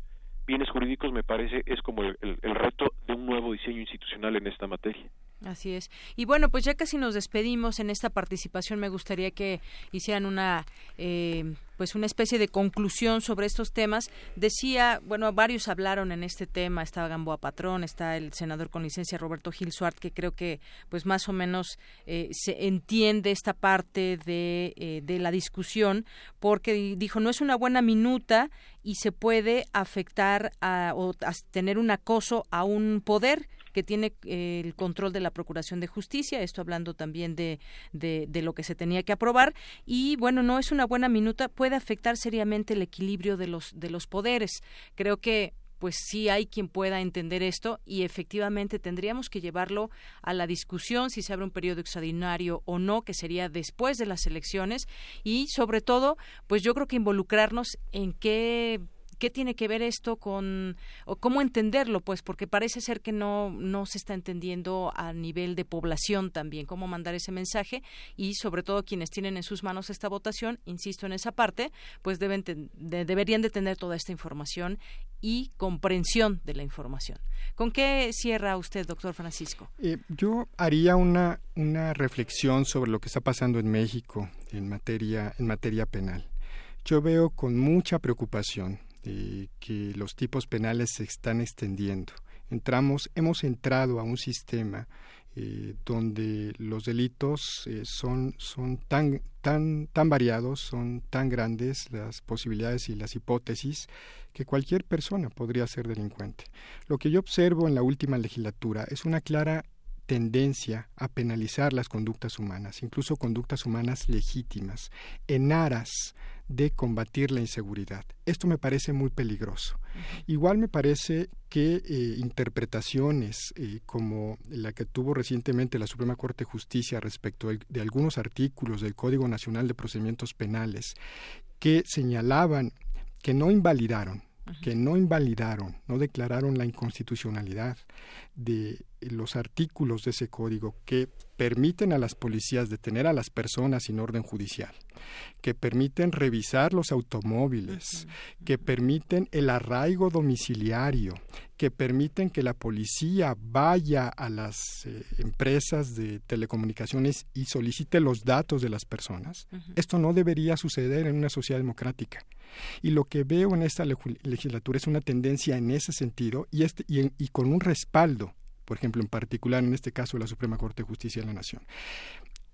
bienes jurídicos me parece es como el, el reto de un nuevo diseño institucional en esta materia.
Así es. Y bueno, pues ya casi nos despedimos en esta participación. Me gustaría que hicieran una, eh, pues una especie de conclusión sobre estos temas. Decía, bueno, varios hablaron en este tema. Estaba Gamboa Patrón, está el senador con licencia Roberto Gil Suart, que creo que, pues más o menos eh, se entiende esta parte de, eh, de la discusión, porque dijo no es una buena minuta y se puede afectar a, o tener un acoso a un poder que tiene eh, el control de la Procuración de Justicia, esto hablando también de, de, lo que se tenía que aprobar, y bueno, no es una buena minuta, puede afectar seriamente el equilibrio de los, de los poderes. Creo que pues sí hay quien pueda entender esto y efectivamente tendríamos que llevarlo a la discusión si se abre un periodo extraordinario o no, que sería después de las elecciones y sobre todo, pues yo creo que involucrarnos en qué ¿Qué tiene que ver esto con o cómo entenderlo? Pues porque parece ser que no no se está entendiendo a nivel de población también cómo mandar ese mensaje y sobre todo quienes tienen en sus manos esta votación, insisto en esa parte, pues deben deberían de tener toda esta información y comprensión de la información. ¿Con qué cierra usted, doctor Francisco?
Eh, yo haría una, una reflexión sobre lo que está pasando en México en materia, en materia penal. Yo veo con mucha preocupación eh, que los tipos penales se están extendiendo. Entramos, hemos entrado a un sistema eh, donde los delitos eh, son, son tan, tan, tan variados, son tan grandes las posibilidades y las hipótesis que cualquier persona podría ser delincuente. Lo que yo observo en la última legislatura es una clara tendencia a penalizar las conductas humanas, incluso conductas humanas legítimas, en aras de combatir la inseguridad. Esto me parece muy peligroso. Igual me parece que eh, interpretaciones eh, como la que tuvo recientemente la Suprema Corte de Justicia respecto de algunos artículos del Código Nacional de Procedimientos Penales que señalaban que no invalidaron que no invalidaron, no declararon la inconstitucionalidad de los artículos de ese código que permiten a las policías detener a las personas sin orden judicial, que permiten revisar los automóviles, que permiten el arraigo domiciliario, que permiten que la policía vaya a las eh, empresas de telecomunicaciones y solicite los datos de las personas. Esto no debería suceder en una sociedad democrática. Y lo que veo en esta legislatura es una tendencia en ese sentido y, este, y, con un respaldo, por ejemplo, en particular en este caso de la Suprema Corte de Justicia de la Nación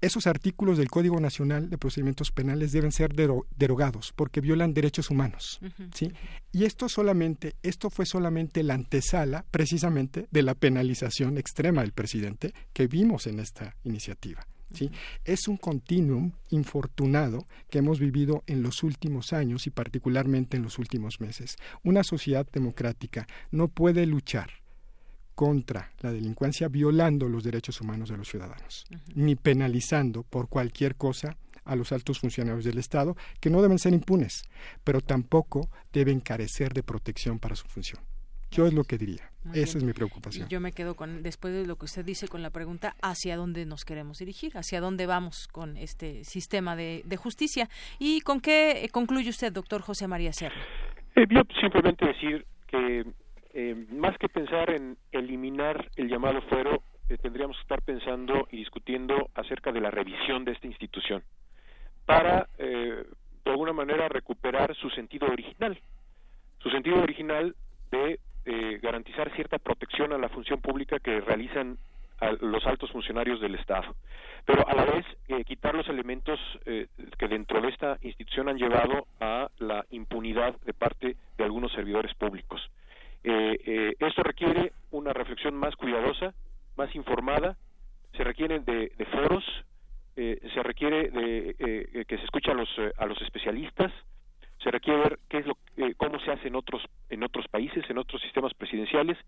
esos artículos del Código Nacional de Procedimientos Penales deben ser derogados porque violan derechos humanos, ¿sí? Y esto solamente, esto fue solamente la antesala precisamente de la penalización extrema del presidente que vimos en esta iniciativa. Es un continuum infortunado que hemos vivido en los últimos años y particularmente en los últimos meses. Una sociedad democrática no puede luchar contra la delincuencia violando los derechos humanos de los ciudadanos, ni penalizando por cualquier cosa a los altos funcionarios del Estado, que no deben ser impunes, pero tampoco deben carecer de protección para su función. Yo es lo que diría. Esa es mi preocupación.
yo me quedo con, después de lo que usted dice, con la pregunta hacia dónde nos queremos dirigir, hacia dónde vamos con este sistema de, justicia. ¿Y con qué concluye usted, doctor José María Serra?
Eh, yo simplemente decir que eh, más que pensar en eliminar el llamado fuero, eh, tendríamos que estar pensando y discutiendo acerca de la revisión de esta institución para, de alguna manera, recuperar su sentido original. Su sentido original de eh, garantizar cierta protección a la función pública que realizan los altos funcionarios del Estado, pero a la vez eh, quitar los elementos eh, que dentro de esta institución han llevado a la impunidad de parte de algunos servidores públicos. Eh, esto requiere una reflexión más cuidadosa, más informada, se requieren de, foros, se requiere de que se escuche a los, a los especialistas, se requiere ver qué es lo, cómo se hace en otros en otros países, en otros sistemas presidenciales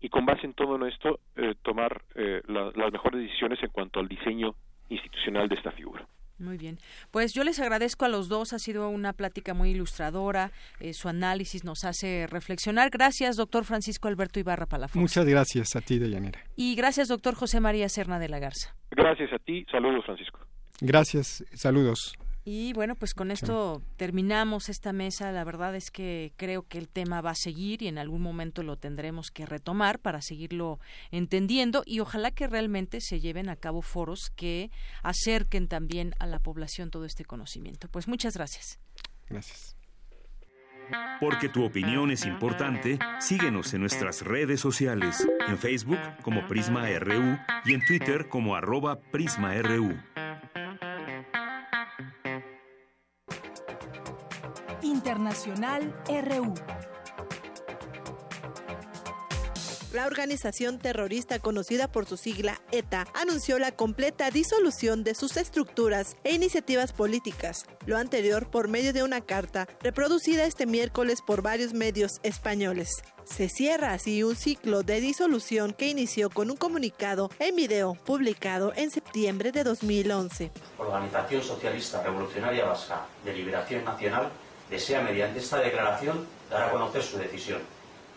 y con base en todo esto eh, tomar eh, las mejores decisiones en cuanto al diseño institucional de esta figura.
Muy bien. Pues yo les agradezco a los dos. Ha sido una plática muy ilustradora. Eh, su análisis nos hace reflexionar. Gracias, doctor Francisco Alberto Ibarra Palafox.
Muchas gracias a ti, Deyanira.
Y gracias, doctor José María Serna de la Garza.
Gracias a ti. Saludos, Francisco.
Gracias. Saludos.
Y bueno, pues con esto terminamos esta mesa. La verdad es que creo que el tema va a seguir y en algún momento lo tendremos que retomar para seguirlo entendiendo y ojalá que realmente se lleven a cabo foros que acerquen también a la población todo este conocimiento. Pues muchas gracias.
Gracias.
Porque tu opinión es importante, síguenos en nuestras redes sociales, en Facebook como Prisma RU y en Twitter como arroba PrismaRU.
Internacional RU.
La organización terrorista conocida por su sigla ETA anunció la completa disolución de sus estructuras e iniciativas políticas, lo anterior por medio de una carta reproducida este miércoles por varios medios españoles. Se cierra así un ciclo de disolución que inició con un comunicado en video publicado en septiembre de 2011.
Organización Socialista Revolucionaria Vasca de Liberación Nacional desea mediante esta declaración dar a conocer su decisión.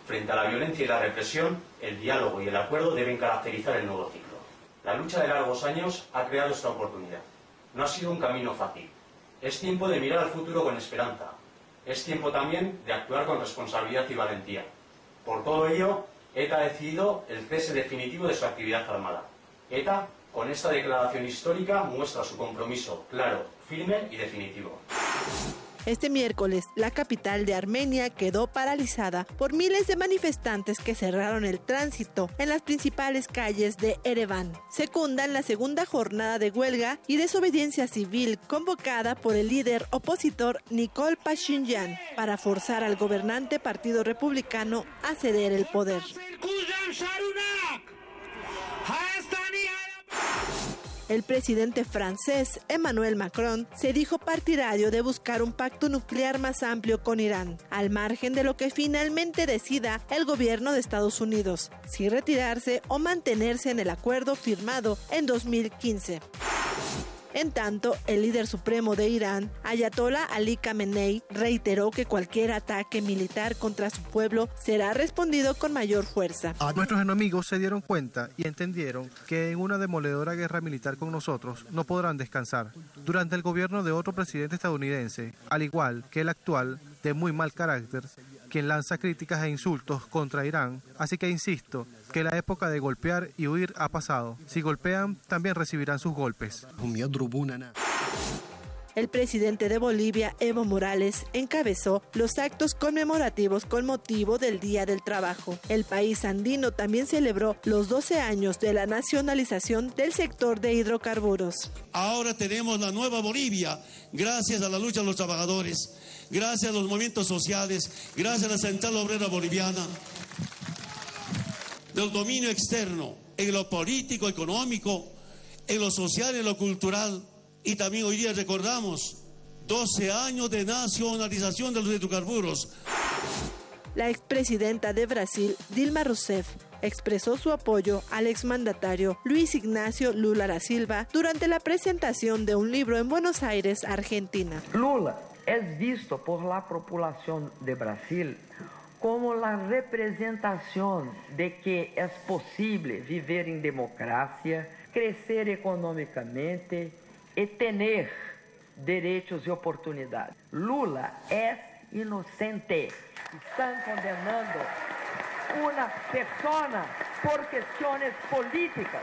Frente a la violencia y la represión, el diálogo y el acuerdo deben caracterizar el nuevo ciclo. La lucha de largos años ha creado esta oportunidad. No ha sido un camino fácil. Es tiempo de mirar al futuro con esperanza. Es tiempo también de actuar con responsabilidad y valentía. Por todo ello, ETA ha decidido el cese definitivo de su actividad armada. ETA, con esta declaración histórica, muestra su compromiso claro, firme y definitivo.
Este miércoles, la capital de Armenia quedó paralizada por miles de manifestantes que cerraron el tránsito en las principales calles de Ereván. Secundan la segunda jornada de huelga y desobediencia civil convocada por el líder opositor Nicole Pashinyan para forzar al gobernante Partido Republicano a ceder el poder. El presidente francés Emmanuel Macron se dijo partidario de buscar un pacto nuclear más amplio con Irán, al margen de lo que finalmente decida el gobierno de Estados Unidos, si retirarse o mantenerse en el acuerdo firmado en 2015. En tanto, el líder supremo de Irán, Ayatollah Ali Khamenei, reiteró que cualquier ataque militar contra su pueblo será respondido con mayor fuerza.
Nuestros enemigos se dieron cuenta y entendieron que en una demoledora guerra militar con nosotros no podrán descansar. Durante el gobierno de otro presidente estadounidense, al igual que el actual, de muy mal carácter, quien lanza críticas e insultos contra Irán, así que insisto que la época de golpear y huir ha pasado. Si golpean, también recibirán sus golpes.
El presidente de Bolivia, Evo Morales, encabezó los actos conmemorativos con motivo del Día del Trabajo. El país andino también celebró los 12 años de la nacionalización del sector de hidrocarburos.
Ahora tenemos la nueva Bolivia, gracias a la lucha de los trabajadores gracias a los movimientos sociales, gracias a la Central Obrera Boliviana, del dominio externo en lo político, económico, en lo social, en lo cultural. Y también hoy día recordamos 12 años de nacionalización de los hidrocarburos.
La expresidenta de Brasil, Dilma Rousseff, expresó su apoyo al exmandatario Luis Ignacio Lula da Silva durante la presentación de un libro en Buenos Aires, Argentina.
Lula es visto por la población de Brasil como la representación de que es posible vivir en democracia, crecer económicamente y tener derechos y oportunidades. Lula es inocente. Están condenando una persona por cuestiones políticas.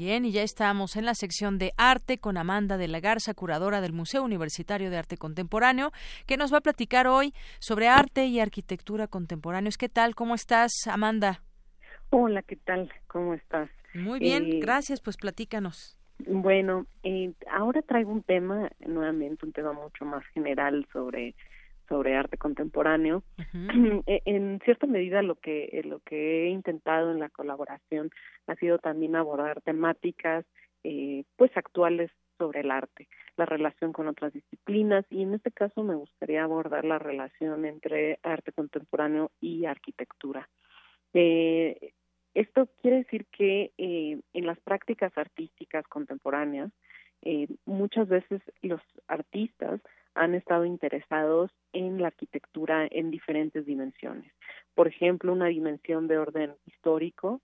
Bien, y ya estamos en la sección de arte con Amanda de la Garza, curadora del Museo Universitario de Arte Contemporáneo, que nos va a platicar hoy sobre arte y arquitectura contemporáneos. ¿Qué tal? ¿Cómo estás, Amanda?
Hola, ¿qué tal? ¿Cómo estás?
Muy bien,
Eh,
gracias. Pues platícanos.
Bueno, eh, ahora traigo un tema, nuevamente un tema mucho más general sobre sobre arte contemporáneo. Eh, (clears throat) en cierta medida lo que eh, lo que he intentado en la colaboración ha sido también abordar temáticas eh, pues actuales sobre el arte, la relación con otras disciplinas y en este caso me gustaría abordar la relación entre arte contemporáneo y arquitectura. Eh, esto quiere decir que eh, en las prácticas artísticas contemporáneas eh, muchas veces los artistas han estado interesados en la arquitectura en diferentes dimensiones. Por ejemplo, una dimensión de orden histórico,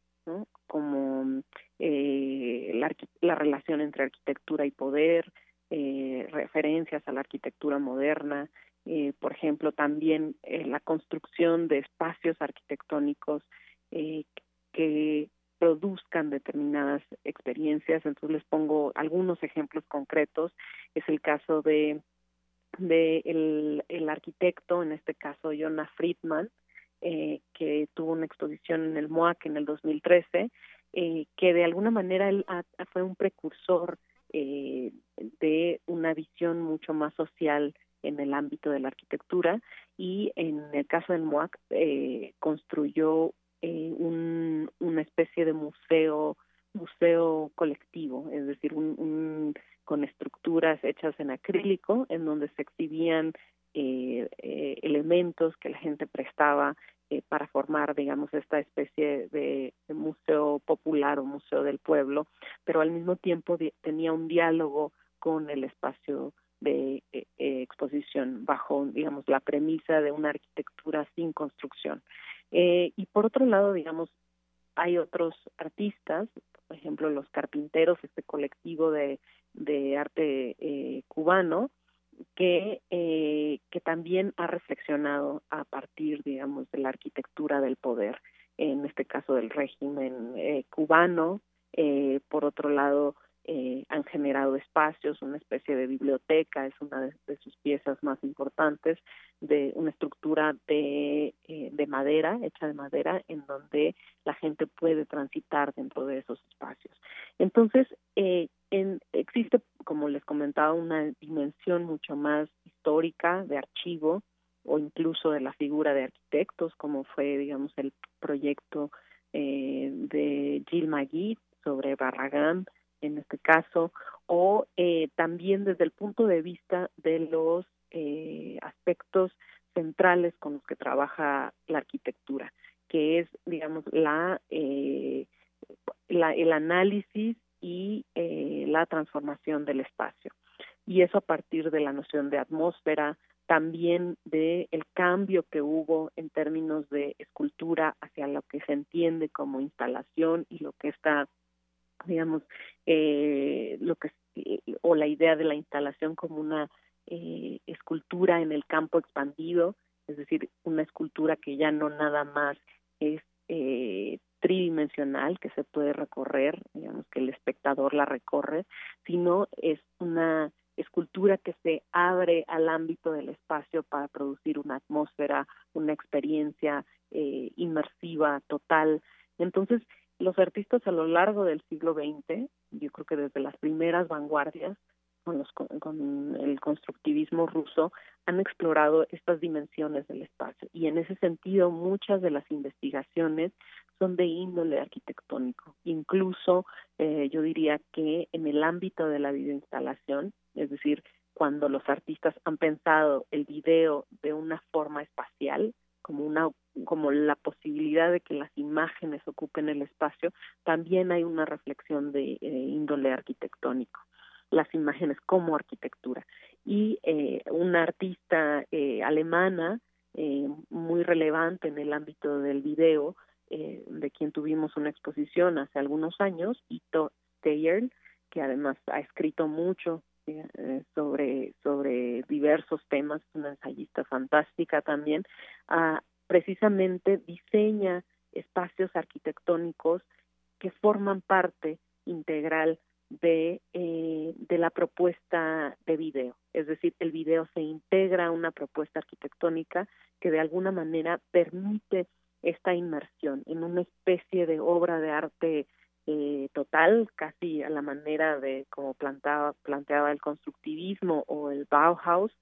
como eh, la, la relación entre arquitectura y poder, eh, referencias a la arquitectura moderna, eh, por ejemplo, también eh, la construcción de espacios arquitectónicos que produzcan determinadas experiencias. Entonces les pongo algunos ejemplos concretos. Es el caso de, de el, arquitecto, en este caso Jonah Friedman, eh, que tuvo una exposición en el MOAC en el 2013, eh, que de alguna manera él ha- fue un precursor eh, de una visión mucho más social en el ámbito de la arquitectura y en el caso del MOAC eh, construyó eh, un, una especie de museo museo colectivo, es decir, un, un- con estructuras hechas en acrílico en donde se exhibían eh, eh, elementos que la gente prestaba eh, para formar, digamos, esta especie de, museo popular o museo del pueblo, pero al mismo tiempo tenía un diálogo con el espacio de eh, eh, exposición bajo, digamos, la premisa de una arquitectura sin construcción. Y por otro lado, digamos, hay otros artistas, por ejemplo, los carpinteros, este colectivo de, arte eh, cubano, que, eh, que también ha reflexionado a partir, digamos, de la arquitectura del poder, en este caso del régimen eh, cubano. Eh, por otro lado, eh, han generado espacios, una especie de biblioteca, es una de, sus piezas más importantes, de una estructura de, eh, de madera, hecha de madera, en donde la gente puede transitar dentro de esos espacios. Entonces, eh, en, existe, como les comentaba, una dimensión mucho más histórica de archivo o incluso de la figura de arquitectos, como fue, digamos, el proyecto eh, de Gilles Magui sobre Barragán, en este caso, o eh, también desde el punto de vista de los eh, aspectos centrales con los que trabaja la arquitectura, que es, digamos, la, eh, la el análisis y eh, la transformación del espacio. Y eso a partir de la noción de atmósfera, también de el cambio que hubo en términos de escultura hacia lo que se entiende como instalación y lo que está digamos eh, lo que o la idea de la instalación como una eh, escultura en el campo expandido es decir una escultura que ya no nada más es eh, tridimensional que se puede recorrer digamos que el espectador la recorre sino es una escultura que se abre al ámbito del espacio para producir una atmósfera, una experiencia eh, inmersiva total. Entonces, los artistas a lo largo del siglo XX, yo creo que desde las primeras vanguardias, con, los, con, el constructivismo ruso, han explorado estas dimensiones del espacio. Y en ese sentido, muchas de las investigaciones son de índole arquitectónico. Incluso eh, yo diría que en el ámbito de la videoinstalación, es decir, cuando los artistas han pensado el video de una forma espacial, como una como la posibilidad de que las imágenes ocupen el espacio, también hay una reflexión de eh, índole arquitectónico, las imágenes como arquitectura. Y eh, una artista eh, alemana, eh, muy relevante en el ámbito del video, eh, de quien tuvimos una exposición hace algunos años, Ito Steyer, que además ha escrito mucho sobre, sobre diversos temas, una ensayista fantástica también, ah, precisamente diseña espacios arquitectónicos que forman parte integral de, eh, de la propuesta de video. Es decir, el video se integra a una propuesta arquitectónica que de alguna manera permite esta inmersión en una especie de obra de arte eh, total, casi a la manera de como planteaba, planteaba el constructivismo o el Bauhaus,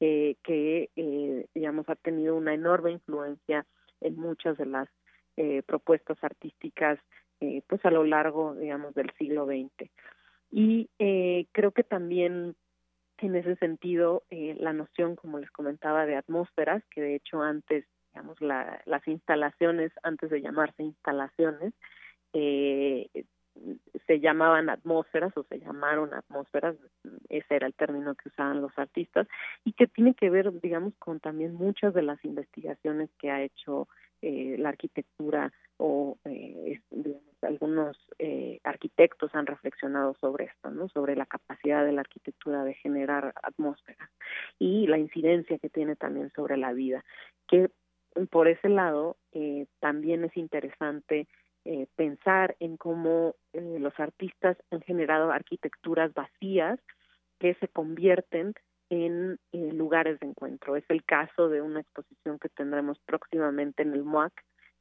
eh, que eh, digamos ha tenido una enorme influencia en muchas de las eh, propuestas artísticas eh, pues a lo largo digamos del siglo XX y eh, creo que también en ese sentido eh, la noción como les comentaba de atmósferas que de hecho antes digamos la, las instalaciones antes de llamarse instalaciones eh, se llamaban atmósferas o se llamaron atmósferas, ese era el término que usaban los artistas, y que tiene que ver, digamos, con también muchas de las investigaciones que ha hecho eh, la arquitectura o eh, algunos eh, arquitectos han reflexionado sobre esto, ¿no? Sobre la capacidad de la arquitectura de generar atmósferas y la incidencia que tiene también sobre la vida, que por ese lado eh, también es interesante eh, pensar en cómo eh, los artistas han generado arquitecturas vacías que se convierten en eh, lugares de encuentro. Es el caso de una exposición que tendremos próximamente en el MUAC,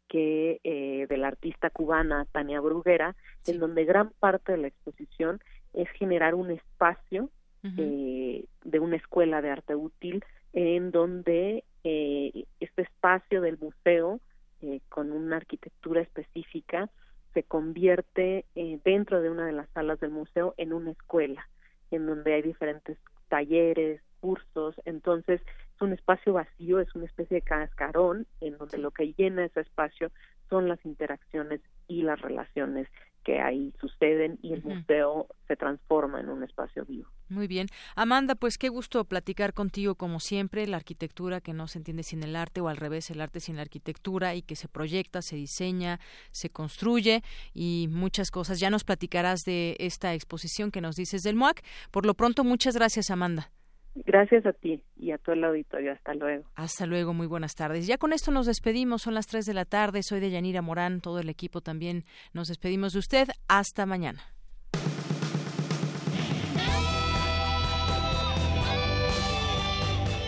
que eh, de la artista cubana Tania Bruguera, en donde gran parte de la exposición es generar un espacio eh, de una escuela de arte útil en donde eh, este espacio del museo eh, con una arquitectura específica se convierte eh, dentro de una de las salas del museo en una escuela en donde hay diferentes talleres, cursos, entonces es un espacio vacío, es una especie de cascarón en donde lo que llena ese espacio son las interacciones y las relaciones que ahí suceden y el museo se transforma en un espacio vivo.
Muy bien. Amanda, pues qué gusto platicar contigo como siempre, la arquitectura que no se entiende sin el arte o al revés, el arte sin la arquitectura y que se proyecta, se diseña, se construye y muchas cosas. Ya nos platicarás de esta exposición que nos dices del MOAC. Por lo pronto, muchas gracias, Amanda.
Gracias a ti y a todo el auditorio. Hasta luego.
Hasta luego, muy buenas tardes. Ya con esto nos despedimos, son las 3 de la tarde, soy de Yanira Morán, todo el equipo también nos despedimos de usted. Hasta mañana.